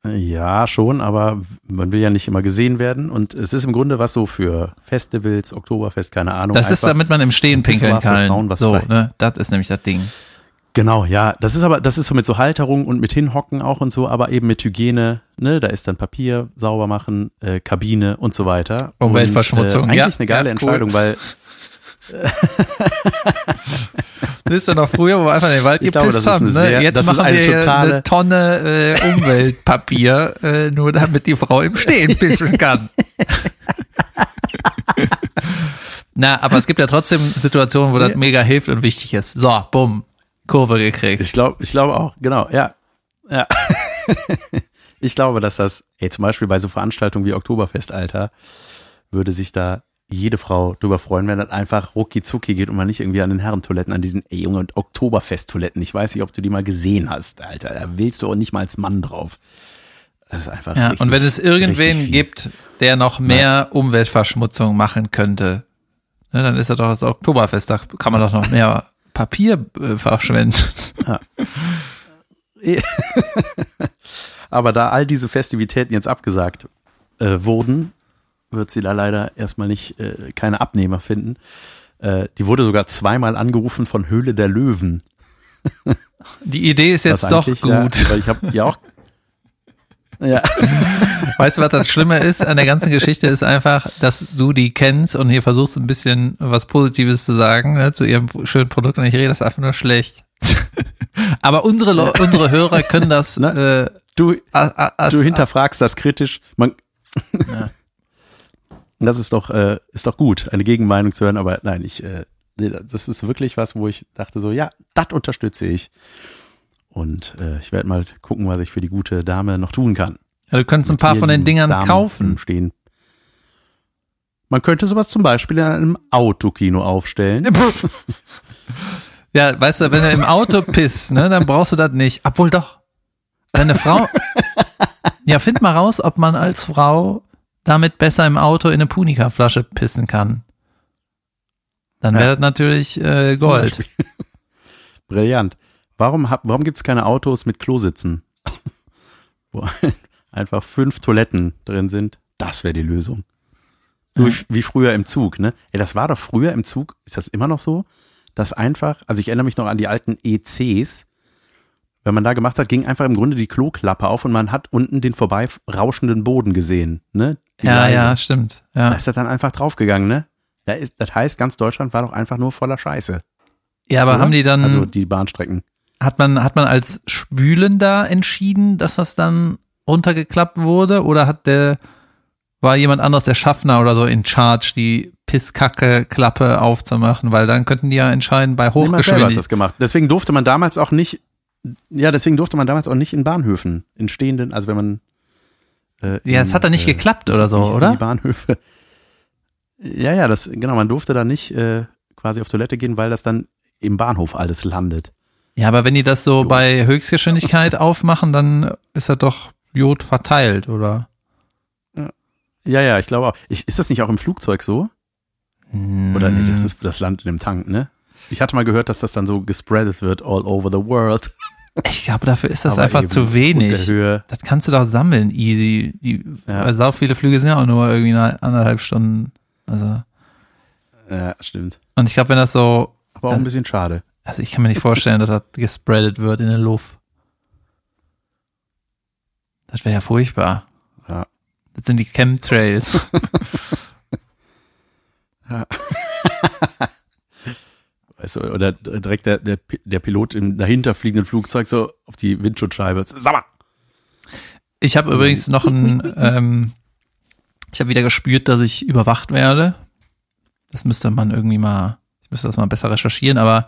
Ja, schon, aber man will ja nicht immer gesehen werden. Und es ist im Grunde was so für Festivals, Oktoberfest, keine Ahnung. Das ist, damit man im Stehen pinkeln kann. So, frei. ne? Das ist nämlich das Ding. Genau, ja. Das ist aber, das ist so mit so Halterung und mit Hinhocken auch und so, aber eben mit Hygiene, ne, da ist dann Papier sauber machen, äh, Kabine und so weiter. Umweltverschmutzung, Und, äh, eigentlich ja, eine geile ja, cool. Entscheidung, weil [LAUGHS] Das ist ja noch früher, wo wir einfach in den Wald Ich glaube, gepisst ist haben. Ne? sehr- Jetzt das ist machen eine wir totale- eine Tonne äh, Umweltpapier, äh, nur damit die Frau im Stehen [LAUGHS] pissen kann. Na, aber es gibt ja trotzdem Situationen, wo das mega hilft und wichtig ist. So, bumm, Kurve gekriegt. ich glaube, ich glaube auch, genau, ja. Ja. [LAUGHS] ich glaube, dass das, ey, zum Beispiel bei so Veranstaltungen wie Oktoberfest, Alter, würde sich da jede Frau drüber freuen, wenn das einfach rucki zucki geht und man nicht irgendwie an den Herrentoiletten, an diesen, ey Junge, und Oktoberfest-Toiletten. Ich weiß nicht, ob du die mal gesehen hast, Alter. Da willst du auch nicht mal als Mann drauf. Das ist einfach Ja, richtig, und wenn es irgendwen gibt, der noch mehr Umweltverschmutzung machen könnte, ne, dann ist das doch das Oktoberfest, da kann man doch noch mehr [LAUGHS] Papier äh, verschwenden. [LAUGHS] Aber da all diese Festivitäten jetzt abgesagt äh, wurden, wird sie da leider erstmal nicht äh, keine Abnehmer finden. Äh, die wurde sogar zweimal angerufen von Höhle der Löwen. [LAUGHS] Die Idee ist jetzt doch gut. Ja, weil ich habe ja auch. [LAUGHS] Ja, Weißt du, was das Schlimme ist an der ganzen Geschichte, ist einfach, dass du die kennst und hier versuchst ein bisschen was Positives zu sagen ne, zu ihrem schönen Produkt und ich rede das einfach nur schlecht. [LAUGHS] Aber unsere, Leu- unsere Hörer können das Ne? äh, du, du hinterfragst das kritisch. Man, Ja. Das ist doch, äh, ist doch gut, eine Gegenmeinung zu hören, aber nein, ich, äh, nee, das ist wirklich was, wo ich dachte so, ja, das unterstütze ich. Und äh, ich werde mal gucken, was ich für die gute Dame noch tun kann. ja, du könntest ein Mit paar ihr von den Dingern Damen kaufen. Stehen. Man könnte sowas zum Beispiel in einem Autokino aufstellen. [LAUGHS] Ja, weißt du, wenn du im Auto pisst, ne, dann brauchst du das nicht. Obwohl doch, wenn eine Frau, [LAUGHS] ja, find mal raus, ob man als Frau damit besser im Auto in eine Punika-Flasche pissen kann. Dann wäre Ja. das natürlich äh, Gold. [LAUGHS] Brillant. Warum, hab- warum gibt es keine Autos mit Klositzen? [LAUGHS] Wo einfach fünf Toiletten drin sind. Das wäre die Lösung. So wie, wie früher im Zug, ne? Ey, das war doch früher im Zug, ist das immer noch so? Dass einfach, also ich erinnere mich noch an die alten ECs, wenn man da gemacht hat, ging einfach im Grunde die Kloklappe auf und man hat unten den vorbei rauschenden Boden gesehen, ne? Die Ja, Gleise. ja, stimmt. Ja. Da ist er dann einfach draufgegangen, ne? Da ist, das heißt, ganz Deutschland war doch einfach nur voller Scheiße. ja, aber oder? haben die dann, Also die Bahnstrecken. hat man, hat man als Spülender entschieden, dass das dann runtergeklappt wurde oder hat der, war jemand anderes, der Schaffner oder so in Charge, die Pisskacke-Klappe aufzumachen, weil dann könnten die ja entscheiden bei Niemand selber hat Hochgeschwindigkeit. das gemacht. Deswegen durfte man damals auch nicht, ja, deswegen durfte man damals auch nicht in Bahnhöfen, in stehenden, also wenn man äh, Ja, es in, hat dann nicht äh, geklappt oder so, oder? Die Bahnhöfe. Ja, ja, das, genau, man durfte da nicht äh, quasi auf Toilette gehen, weil das dann im Bahnhof alles landet. Ja, aber wenn die das so Jo. bei Höchstgeschwindigkeit [LAUGHS] aufmachen, dann ist er doch Jod verteilt, oder? Ja, ja, ich glaube auch. Ich, ist das nicht auch im Flugzeug so? Oder nee, das ist das landet im Tank, ne? Ich hatte mal gehört, dass das dann so gespreadet wird all over the world. Ich glaube, dafür ist das Aber einfach zu wenig. Das kannst du doch sammeln, easy. Die, Ja. Weil sau viele Flüge sind ja auch nur irgendwie eine anderthalb Stunden. Also. Ja, stimmt. Und ich glaube, wenn das so, Aber auch ein bisschen schade. also ich kann mir nicht vorstellen, dass das gespreadet wird in der Luft. Das wäre ja furchtbar. Ja. Das sind die Chemtrails. [LAUGHS] [LAUGHS] Weißt du, oder direkt der, der, der Pilot im dahinter fliegenden Flugzeug so auf die Windschutzscheibe. Mal. Ich habe übrigens noch ein, [LAUGHS] ähm, ich habe wieder gespürt, dass ich überwacht werde. Das müsste man irgendwie mal, ich müsste das mal besser recherchieren, aber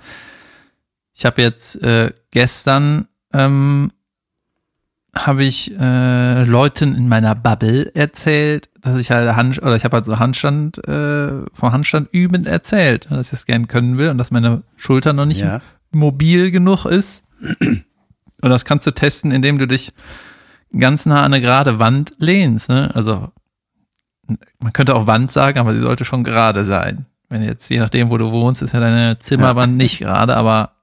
ich habe jetzt äh, gestern ähm, habe ich äh, Leuten in meiner Bubble erzählt, dass ich halt Hand, oder ich habe halt so Handstand, äh, vom Handstand üben erzählt, dass ich das gern können will und dass meine Schulter noch nicht Ja. mobil genug ist. Und das kannst du testen, indem du dich ganz nah an eine gerade Wand lehnst. Ne? Also man könnte auch Wand sagen, aber sie sollte schon gerade sein. Wenn jetzt, je nachdem, wo du wohnst, ist ja deine Zimmerwand nicht gerade, aber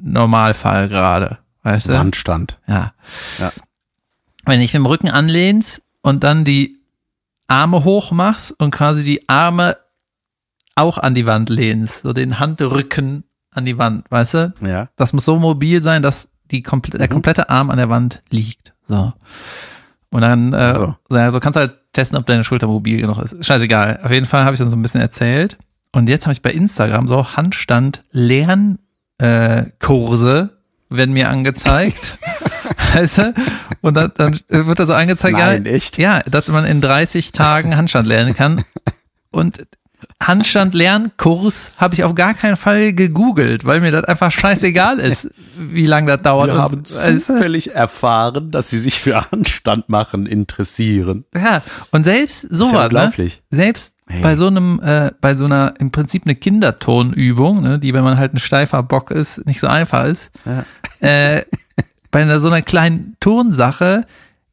Normalfall gerade. Weißt du? Wandstand. Ja. Ja. Wenn dich mit dem Rücken anlehnst und dann die Arme hoch machst und quasi die Arme auch an die Wand lehnst, so den Handrücken an die Wand, weißt du? Ja. Das muss so mobil sein, dass die komple der Mhm. komplette Arm an der Wand liegt. So. Und dann, äh, So. so. so kannst du halt testen, ob deine Schulter mobil genug ist. Scheißegal. Auf jeden Fall habe ich dann so ein bisschen erzählt. Und jetzt habe ich bei Instagram so Handstand Lern äh, werden mir angezeigt. [LAUGHS] weißt du? Und dann, dann wird da so angezeigt, Nein, ja, echt? ja, dass man in 30 Tagen Handstand lernen kann. Und Handstand Lernkurs habe ich auf gar keinen Fall gegoogelt, weil mir das einfach scheißegal ist, [LAUGHS] wie lange das dauert. Wir haben zufällig erfahren, dass sie sich für Handstand machen interessieren. Ja, und selbst ist ja sowas, ne? unglaublich. Selbst Hey. bei so einem, äh, bei so einer im Prinzip eine Kindertonübung, ne, die, wenn man halt ein steifer Bock ist, nicht so einfach ist, Ja. äh, [LAUGHS] bei einer, so einer kleinen Turnsache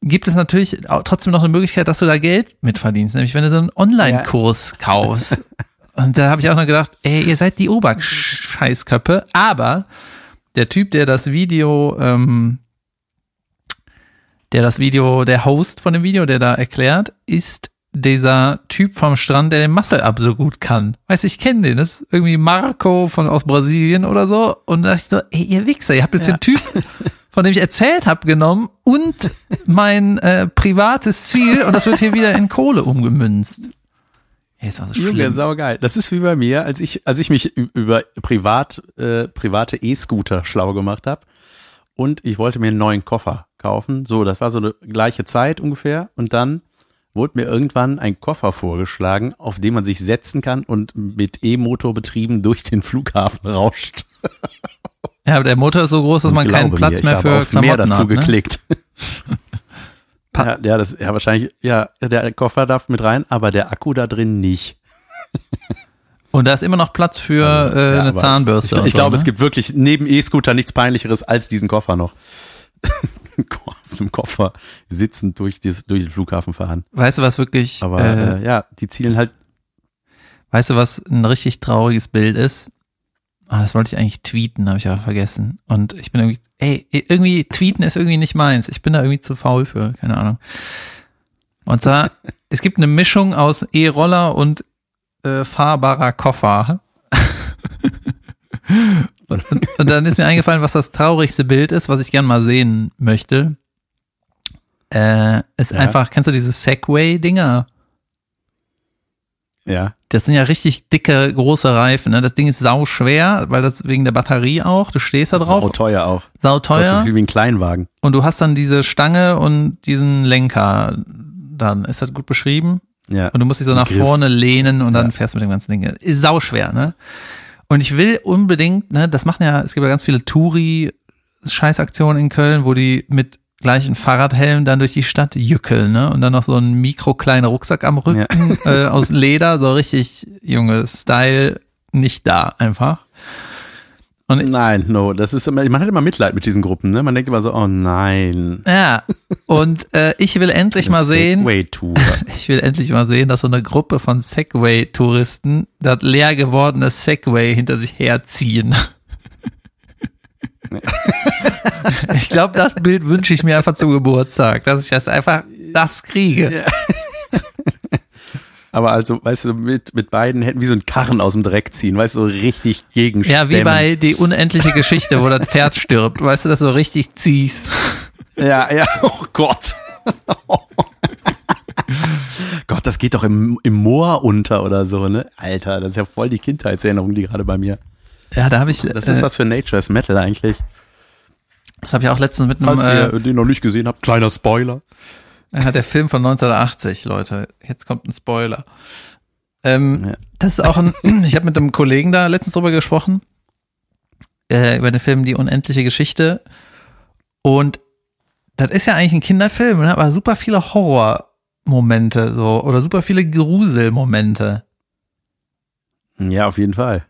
gibt es natürlich trotzdem noch eine Möglichkeit, dass du da Geld mitverdienst, nämlich wenn du so einen Online-Kurs kaufst. [LAUGHS] Und da habe ich auch noch gedacht, ey, ihr seid die Oberscheißköppe, aber der Typ, der das Video, ähm, der das Video, der Host von dem Video, der da erklärt, ist dieser Typ vom Strand, der den Muscle-Up so gut kann. Weißt du, ich kenne den, das ist irgendwie Marco von aus Brasilien oder so. Und da dachte ich so, ey, ihr Wichser, ihr habt jetzt Ja. den Typ, von dem ich erzählt habe, genommen und mein äh, privates Ziel und das wird hier wieder in Kohle umgemünzt. Ey, das war so Junge, schlimm. saugeil. Das ist wie bei mir, als ich, als ich mich über privat, äh, private E-Scooter schlau gemacht habe und ich wollte mir einen neuen Koffer kaufen. So, das war so eine gleiche Zeit ungefähr. Und dann wurde mir irgendwann ein Koffer vorgeschlagen, auf dem man sich setzen kann und mit E-Motor betrieben durch den Flughafen rauscht. [LAUGHS] Ja, aber der Motor ist so groß, dass man keinen Platz mir, mehr für auf mehr Klamotten dazu hat. Ne? geklickt. [LAUGHS] Ja, ja, das, ja, wahrscheinlich, ja, der Koffer darf mit rein, aber der Akku da drin nicht. [LAUGHS] Und da ist immer noch Platz für äh, Ja, eine Zahnbürste. Ich, ich, ich so, glaube, ne? es gibt wirklich neben E-Scooter nichts peinlicheres als diesen Koffer noch. [LAUGHS] Auf dem Koffer sitzend durch, dieses, durch den Flughafen fahren. Weißt du, was wirklich, Aber äh, äh, ja, die zielen halt. weißt du, was ein richtig trauriges Bild ist? Ah, das wollte ich eigentlich tweeten, habe ich aber vergessen. Und ich bin irgendwie, ey, irgendwie tweeten ist irgendwie nicht meins. Ich bin da irgendwie zu faul für, keine Ahnung. Und zwar, [LAUGHS] es gibt eine Mischung aus E-Roller und äh, fahrbarer Koffer. [LAUGHS] Und, und dann ist mir eingefallen, was das traurigste Bild ist, was ich gern mal sehen möchte. Äh, ist Ja. einfach, kennst du diese Segway-Dinger? Ja. Das sind ja richtig dicke, große Reifen. Ne? Das Ding ist sau schwer, weil das wegen der Batterie auch. Du stehst da drauf, Sau teuer auch. sau Kostet so teuer. viel wie ein Kleinwagen. Und du hast dann diese Stange und diesen Lenker. Dann ist das gut beschrieben. Ja. Und du musst dich so nach Griff. vorne lehnen und dann Ja. fährst du mit dem ganzen Ding. Ist sau schwer, ne? Und ich will unbedingt, ne, das machen ja, es gibt ja ganz viele Touri-Scheißaktionen in Köln, wo die mit gleichen Fahrradhelm dann durch die Stadt jückeln, ne? Und dann noch so einen mikrokleinen Rucksack am Rücken [LAUGHS] [LAUGHS] äh, aus Leder, so richtig junge Style, nicht da einfach. Und Nein, no, das ist immer, man hat immer Mitleid mit diesen Gruppen, ne? Man denkt immer so, oh nein. ja, und äh, ich will endlich mal sehen, Segway-Tour. [LAUGHS] Ich will endlich mal sehen, dass so eine Gruppe von Segway-Touristen das leer gewordene Segway hinter sich herziehen. [LAUGHS] ich glaube, das Bild wünsche ich mir einfach zum Geburtstag, dass ich das einfach das kriege. Aber also, weißt du, mit, mit beiden Händen wie so ein Karren aus dem Dreck ziehen, weißt du, so richtig gegen Ja, wie bei die unendliche Geschichte, wo das Pferd stirbt, weißt du, das so richtig ziehst. Ja, ja, oh Gott. Gott, das geht doch im, im Moor unter oder so, ne? Alter, das ist ja voll die Kindheitserinnerung, die gerade bei mir. Ja, da habe ich, Das ist äh, was für Nature's Metal eigentlich. das habe ich auch letztens mit einem, Falls äh, ihr den noch nicht gesehen habt, kleiner Spoiler. Ja, der Film von 1980, Leute. Jetzt kommt ein Spoiler. Ähm, Ja. Das ist auch ein, [COUGHS] ich habe mit einem Kollegen da letztens drüber gesprochen, äh, über den Film Die unendliche Geschichte. Und das ist ja eigentlich ein Kinderfilm, ne? aber super viele Horrormomente so oder super viele Gruselmomente. Ja, auf jeden Fall.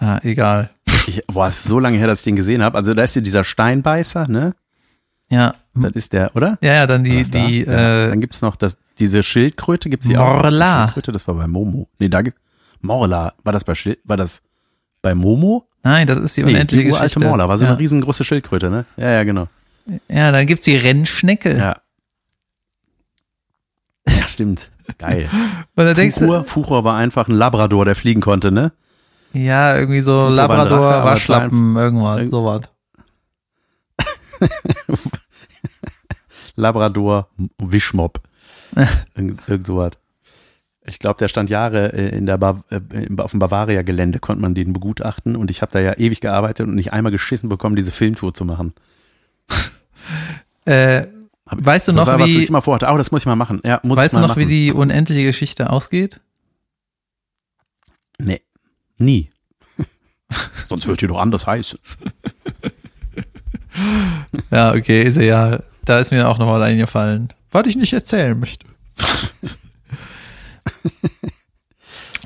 Ja, egal. Ich, boah, es ist so lange her, dass ich den gesehen habe. Also da ist ja dieser Steinbeißer, ne? Ja, Das ist der, oder? ja, ja dann die, die, ja. äh, Dann gibt's noch das, diese Schildkröte, gibt's die auch? Morla. Die Schildkröte, das war bei Momo. Nee, da gibt Morla. War das bei Schild, war das bei Momo? nein, das ist die Nee, unendliche die uralte Geschichte. Morla, war so ja. eine riesengroße Schildkröte, ne? Ja, ja, genau. ja, dann gibt's die Rennschnecke. Ja. Ja, stimmt. Geil. [LAUGHS] Und da Fuchur, Fuchur war einfach ein Labrador, der fliegen konnte, ne? Ja, irgendwie so Labrador, Waschlappen, irgendwas, Irg- sowas. [LAUGHS] Labrador, Wischmob. [LAUGHS] Irgend, irgend sowas. Ich glaube, der stand Jahre äh, in der ba äh, auf dem Bavaria-Gelände, konnte man den begutachten und ich habe da ja ewig gearbeitet und nicht einmal geschissen bekommen, diese Filmtour zu machen. [LAUGHS] Äh, Hab- weißt du noch, war was, was wie, ich immer vorhatte. Oh, das muss ich mal machen. Ja, muss weißt ich du mal noch, machen. wie die unendliche Geschichte ausgeht? Nee, nie. [LAUGHS] Sonst wird die doch anders heißen. [LAUGHS] Ja, okay, ist ja, da ist mir auch nochmal eingefallen, was ich nicht erzählen möchte. [LAUGHS]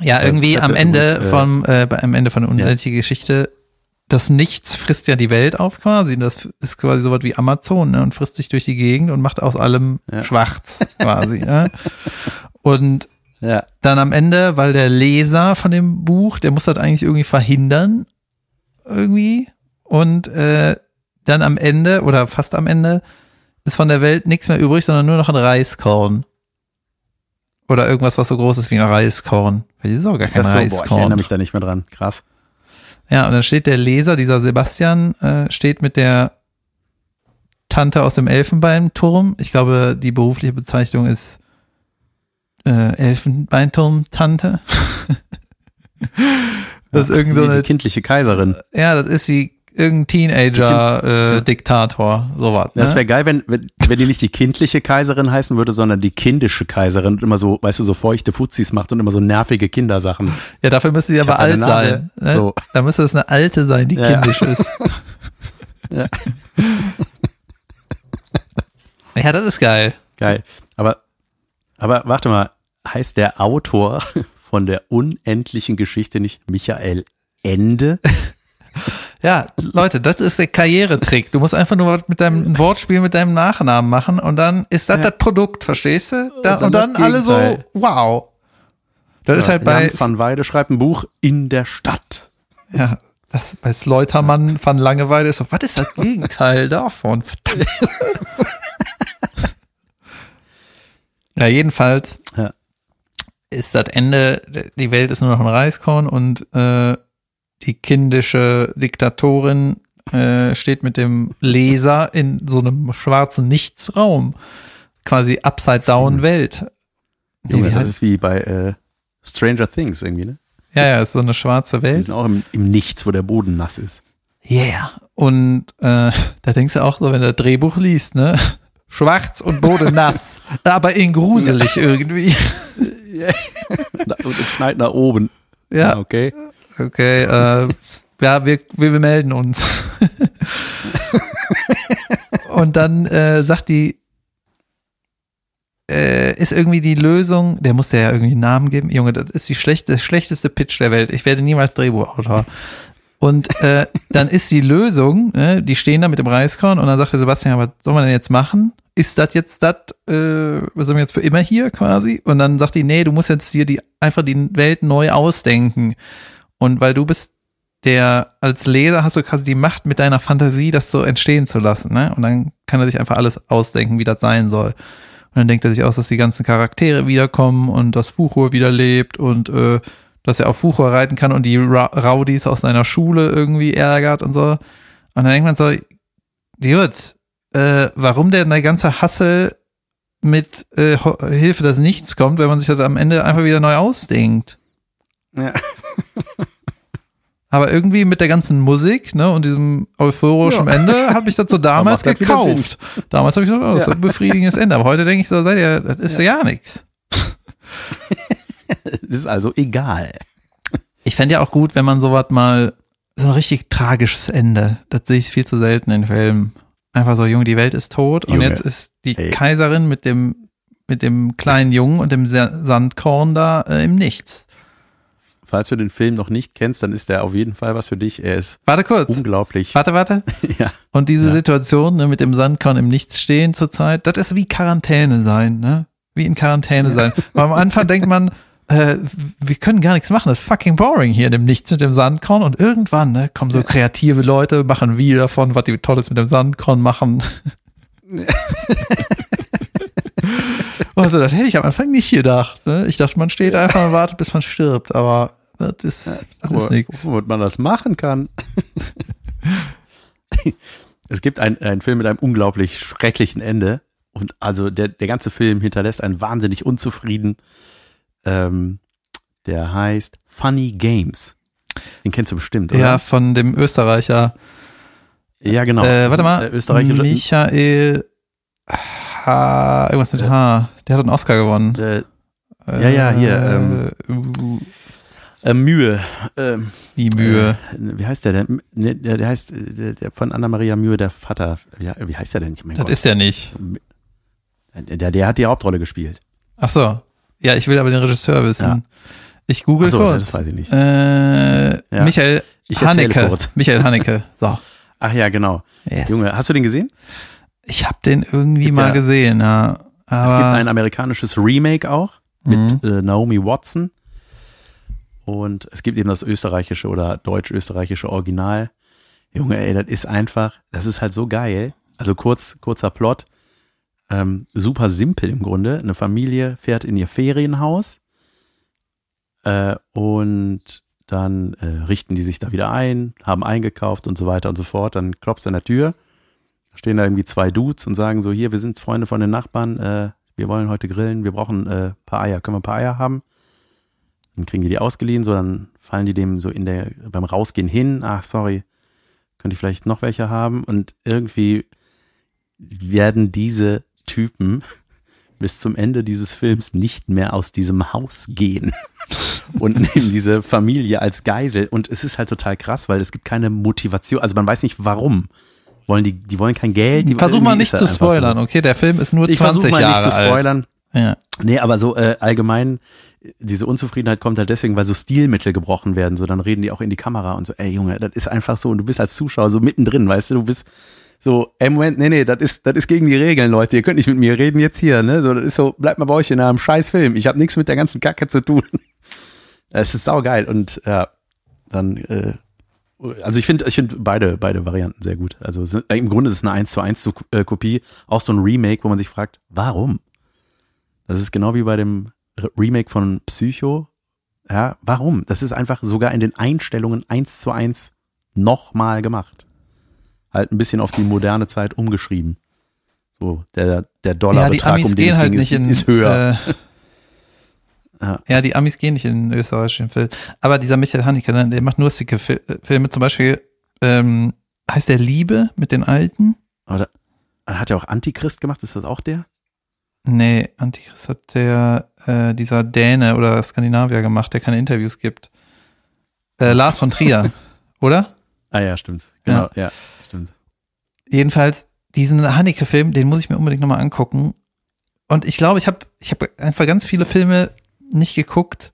ja, irgendwie am Ende übrigens, äh, vom, äh, am Ende von der unendlichen Geschichte, das Nichts frisst ja die Welt auf quasi. Das ist quasi sowas wie Amazon ne, und frisst sich durch die Gegend und macht aus allem Ja. schwarz quasi. ne? Und Ja. dann am Ende, weil der Leser von dem Buch, der muss das eigentlich irgendwie verhindern, irgendwie. Und äh, dann am Ende oder fast am Ende ist von der Welt nichts mehr übrig, sondern nur noch ein Reiskorn. Oder irgendwas, was so groß ist wie ein Reiskorn. Weil das ist auch gar Ist kein das so? Boah, ich Reiskorn. erinnere mich da nicht mehr dran. Krass. Ja, und dann steht der Leser, dieser Sebastian, äh, steht mit der Tante aus dem Elfenbeinturm. Ich glaube, die berufliche Bezeichnung ist äh, Elfenbeinturm-Tante. [LAUGHS] das ist irgend so die, die eine, kindliche Kaiserin. ja, das ist die irgendein Teenager-Diktator, sowas. Das Ne? wäre geil, wenn, wenn, wenn die nicht die kindliche Kaiserin heißen würde, sondern die kindische Kaiserin und immer so, weißt du, so feuchte Fuzis macht und immer so nervige Kindersachen. Ja, dafür müsste die aber alt Nase. sein. Ne? So. Da müsste es eine alte sein, die Ja. kindisch ist. Ja. [LAUGHS] ja, das ist geil. Geil. Aber, aber warte mal, heißt der Autor [LAUGHS] von der unendlichen Geschichte nicht Michael Ende? [LAUGHS] Ja, Leute, das ist der Karrieretrick. Du musst einfach nur was mit deinem ein Wortspiel mit deinem Nachnamen machen und dann ist das das Produkt, verstehst du? Da, dann und dann alle so, wow. Das ist halt bei, Jan van Weide schreibt ein Buch in der Stadt. ja, das bei Sleutermann van Langeweile ist so, was ist das Gegenteil davon? Verdammt. [LAUGHS] ja, jedenfalls Ja. ist das Ende, die Welt ist nur noch ein Reiskorn und äh, die kindische Diktatorin äh, steht mit dem Leser in so einem schwarzen Nichtsraum. Quasi Upside-Down-Welt. Nee, Junge, wie das heißt- ist wie bei äh, Stranger Things irgendwie, ne? ja, ja, ist so eine schwarze Die Welt. sind auch im, im Nichts, wo der Boden nass ist. Yeah. Und äh, da denkst du auch so, wenn du das Drehbuch liest, ne? Schwarz und Boden nass, [LAUGHS] aber in gruselig irgendwie. [LAUGHS] und es schneit nach oben. Ja, okay. okay. Äh, ja, wir, wir, wir melden uns. [LAUGHS] und dann äh, sagt die, äh, ist irgendwie die Lösung, der muss ja irgendwie einen Namen geben. Junge, das ist die schlechte, schlechteste Pitch der Welt. Ich werde niemals Drehbuchautor. Und äh, dann ist die Lösung, ne, die stehen da mit dem Reiskorn und dann sagt der Sebastian, was soll man denn jetzt machen? Ist das jetzt das, äh, was sind wir jetzt für immer hier quasi? Und dann sagt die, nee, du musst jetzt hier die einfach die Welt neu ausdenken. Und weil du bist der als Leser hast du quasi die Macht mit deiner Fantasie, das so entstehen zu lassen, ne? Und dann kann er sich einfach alles ausdenken, wie das sein soll. Und dann denkt er sich aus, dass die ganzen Charaktere wiederkommen und dass Fuchur wieder lebt und äh, dass er auf Fuchur reiten kann und die Ra Rowdies aus seiner Schule irgendwie ärgert und so. Und dann denkt man so, Dude, äh, warum der der ganze Hassel mit äh, Hilfe des Nichts kommt, wenn man sich das am Ende einfach wieder neu ausdenkt. Ja. Aber irgendwie mit der ganzen Musik ne, und diesem euphorischen Ja. Ende habe ich das so [LAUGHS] damals gekauft. Damals habe ich gedacht, oh, das ist Ja. ein befriedigendes Ende. Aber heute denke ich so, seid ihr, das ist so ja nichts. [LAUGHS] Das [LAUGHS] ist also egal. Ich fände ja auch gut, wenn man sowas mal, so ein richtig tragisches Ende, das sehe ich viel zu selten in Filmen. Einfach so, Junge, die Welt ist tot und Junge, jetzt ist die ey. Kaiserin mit dem, mit dem kleinen Jungen und dem Sa- Sandkorn da äh, im Nichts. Falls du den Film noch nicht kennst, dann ist der auf jeden Fall was für dich. Er ist Warte kurz. unglaublich. Warte, warte. [LAUGHS] Ja. Und diese Ja. Situation ne, mit dem Sandkorn im Nichts stehen zurzeit, das ist wie Quarantäne sein, ne? Wie in Quarantäne sein. Weil am Anfang denkt man, [LAUGHS] äh, wir können gar nichts machen, das ist fucking boring hier in dem Nichts mit dem Sandkorn. Und irgendwann ne, kommen so kreative Leute, machen viel davon, was die Tolles mit dem Sandkorn machen. [LAUGHS] Also, das hätte ich am Anfang nicht gedacht. Ne? Ich dachte, man steht einfach und wartet, bis man stirbt, aber das ist, wo, nichts. womit man das machen kann. [LAUGHS] es gibt ein- einen Film mit einem unglaublich schrecklichen Ende. Und also der, der ganze Film hinterlässt einen wahnsinnig unzufrieden. Ähm, der heißt Funny Games. Den kennst du bestimmt, oder? Ja, von dem Österreicher. ja genau. Äh, warte mal, Äh, österreichische. Michael H. Irgendwas mit H. Der hat einen Oscar gewonnen. Äh, ja, ja, hier, ähm, äh, Mühe. Ähm, wie Mühe. Äh, wie heißt der denn? Ne, Der, der heißt äh, der, der von Anna-Maria Mühe, der Vater. Wie, wie heißt der denn? Mein das Gott. ist ja nicht. der, der hat die Hauptrolle gespielt. Ach so. Ja, ich will aber den Regisseur wissen. Ja. Ich google Ach so, kurz. das weiß ich nicht. Äh, Ja. Michael Ich Haneke. kurz. [LAUGHS] Michael Haneke. So. Ach ja, genau. Yes. Junge, hast du den gesehen? Ich habe den irgendwie gibt mal ja- gesehen, ja. Es gibt ein amerikanisches Remake auch mit Mhm. äh, Naomi Watson. Und es gibt eben das österreichische oder deutsch-österreichische Original. Junge, ey, das ist einfach, das ist halt so geil. Also kurz, kurzer Plot. Ähm, super simpel im Grunde. Eine Familie fährt in ihr Ferienhaus äh, und dann äh, richten die sich da wieder ein, haben eingekauft und so weiter und so fort. Dann klopft an der Tür, stehen da irgendwie zwei Dudes und sagen so, hier, wir sind Freunde von den Nachbarn, äh, wir wollen heute grillen, wir brauchen äh, paar Eier, können wir ein paar Eier haben? Dann kriegen die die ausgeliehen, so dann fallen die dem so in der, beim Rausgehen hin, ach sorry, könnte ich vielleicht noch welche haben? Und irgendwie werden diese Typen bis zum Ende dieses Films nicht mehr aus diesem Haus gehen [LAUGHS] und nehmen diese Familie als Geisel. Und es ist halt total krass, weil es gibt keine Motivation. Also man weiß nicht warum. Wollen die, die wollen kein Geld. Die, Versuch mal nicht zu einfach spoilern, So. okay? Der Film ist nur Ich 20 versuche mal Jahre nicht zu spoilern. alt. Ja. Nee, aber so äh, allgemein, diese Unzufriedenheit kommt halt deswegen, weil so Stilmittel gebrochen werden. So, dann reden die auch in die Kamera und so, ey Junge, das ist einfach so. Und du bist als Zuschauer so mittendrin, weißt du, du bist so, ey Moment, nee, nee, das ist, das ist gegen die Regeln, Leute. Ihr könnt nicht mit mir reden jetzt hier, ne? So, das ist so, bleibt mal bei euch in einem scheiß Film. Ich habe nichts mit der ganzen Kacke zu tun. [LAUGHS] Es ist saugeil und ja, dann, äh, also ich finde, ich finde beide, beide Varianten sehr gut. Also ist- im Grunde ist es eine 1 zu 1 zu- äh, Kopie, auch so ein Remake, wo man sich fragt, warum? Das ist genau wie bei dem Re- Remake von Psycho. Ja, warum? Das ist einfach sogar in den Einstellungen eins zu eins nochmal gemacht. Halt ein bisschen auf die moderne Zeit umgeschrieben. So, der, der Dollarbetrag, ja, um den es halt ging, nicht ist, in, ist höher. Äh, [LAUGHS] Ja. ja. die Amis gehen nicht in den österreichischen Film. Aber dieser Michael Haneke, ne, der macht nur sicke Fil Filme. Zum Beispiel ähm, heißt der Liebe mit den Alten? Oder hat er auch Antichrist gemacht? Ist das auch der? Nee, Antichrist hat der äh, dieser Däne oder Skandinavier gemacht, der keine Interviews gibt. Äh, Lars von Trier, [LAUGHS] oder? Ah ja, stimmt. Genau, ja, stimmt. Jedenfalls, diesen Haneke-Film, den muss ich mir unbedingt nochmal angucken. Und ich glaube, ich habe ich hab einfach ganz viele Filme nicht geguckt.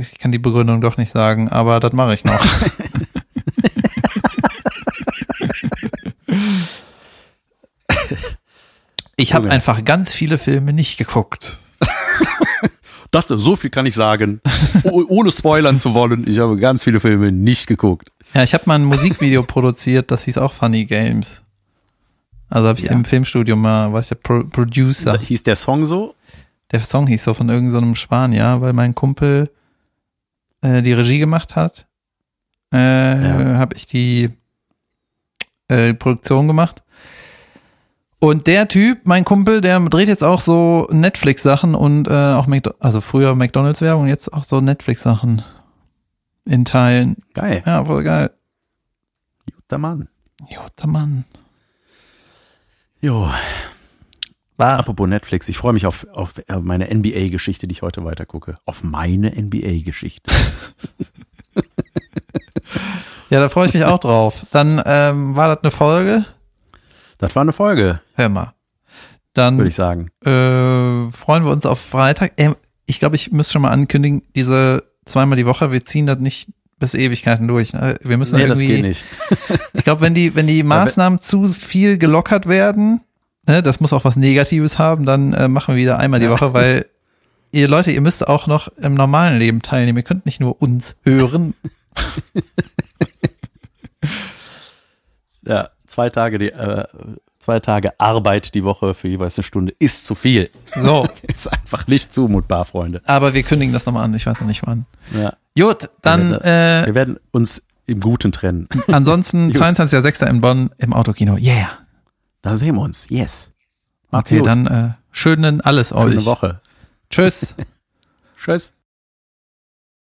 Ich kann die Begründung doch nicht sagen, aber das mache ich noch. [LAUGHS] Ich habe einfach ganz viele Filme nicht geguckt. Das, so viel kann ich sagen, oh- ohne spoilern zu wollen. Ich habe ganz viele Filme nicht geguckt. Ja, ich habe mal ein Musikvideo [LAUGHS] produziert, das hieß auch Funny Games. Also habe ich Ja. im Filmstudio mal, war ich der Pro Producer. Da hieß der Song so? Der Song hieß so von irgendeinem so Spanier, weil mein Kumpel äh, die Regie gemacht hat. Äh, Ja. Habe ich die äh, Produktion gemacht. Und der Typ, mein Kumpel, der dreht jetzt auch so Netflix-Sachen und äh, auch McDo also früher McDonalds-Werbung, jetzt auch so Netflix-Sachen in Teilen. Geil. Ja, voll geil. Guter Mann. Guter Mann. Jo. War. Apropos Netflix, ich freue mich auf, auf meine NBA-Geschichte, die ich heute weiter gucke. Auf meine NBA-Geschichte. [LAUGHS] Ja, da freue ich mich auch drauf. Dann ähm, war das eine Folge. Das war eine Folge, Hör mal. Dann würde ich sagen. äh, freuen wir uns auf Freitag. Ähm, ich glaube, ich muss schon mal ankündigen, diese zweimal die Woche, wir ziehen das nicht bis Ewigkeiten durch. ne? Wir müssen Nee, das irgendwie, geht nicht. [LAUGHS] ich glaube, wenn die, wenn die Maßnahmen zu viel gelockert werden, ne, das muss auch was Negatives haben, dann äh, machen wir wieder einmal die Ja. Woche, weil ihr Leute, ihr müsst auch noch im normalen Leben teilnehmen. Ihr könnt nicht nur uns hören. [LAUGHS] Ja, zwei Tage, die, äh, zwei Tage Arbeit die Woche für jeweils eine Stunde ist zu viel. So, [LAUGHS] Ist einfach nicht zumutbar, Freunde. aber wir kündigen das nochmal an. Ich weiß noch nicht wann. Ja. Gut, dann äh, Wir werden uns im Guten trennen. [LAUGHS] ansonsten Gut. 22.06. in Bonn im Autokino. Yeah. Da sehen wir uns. Yes. Macht's Okay, gut. dann äh, schönen alles euch. Schöne Woche. Tschüss. [LAUGHS] Tschüss.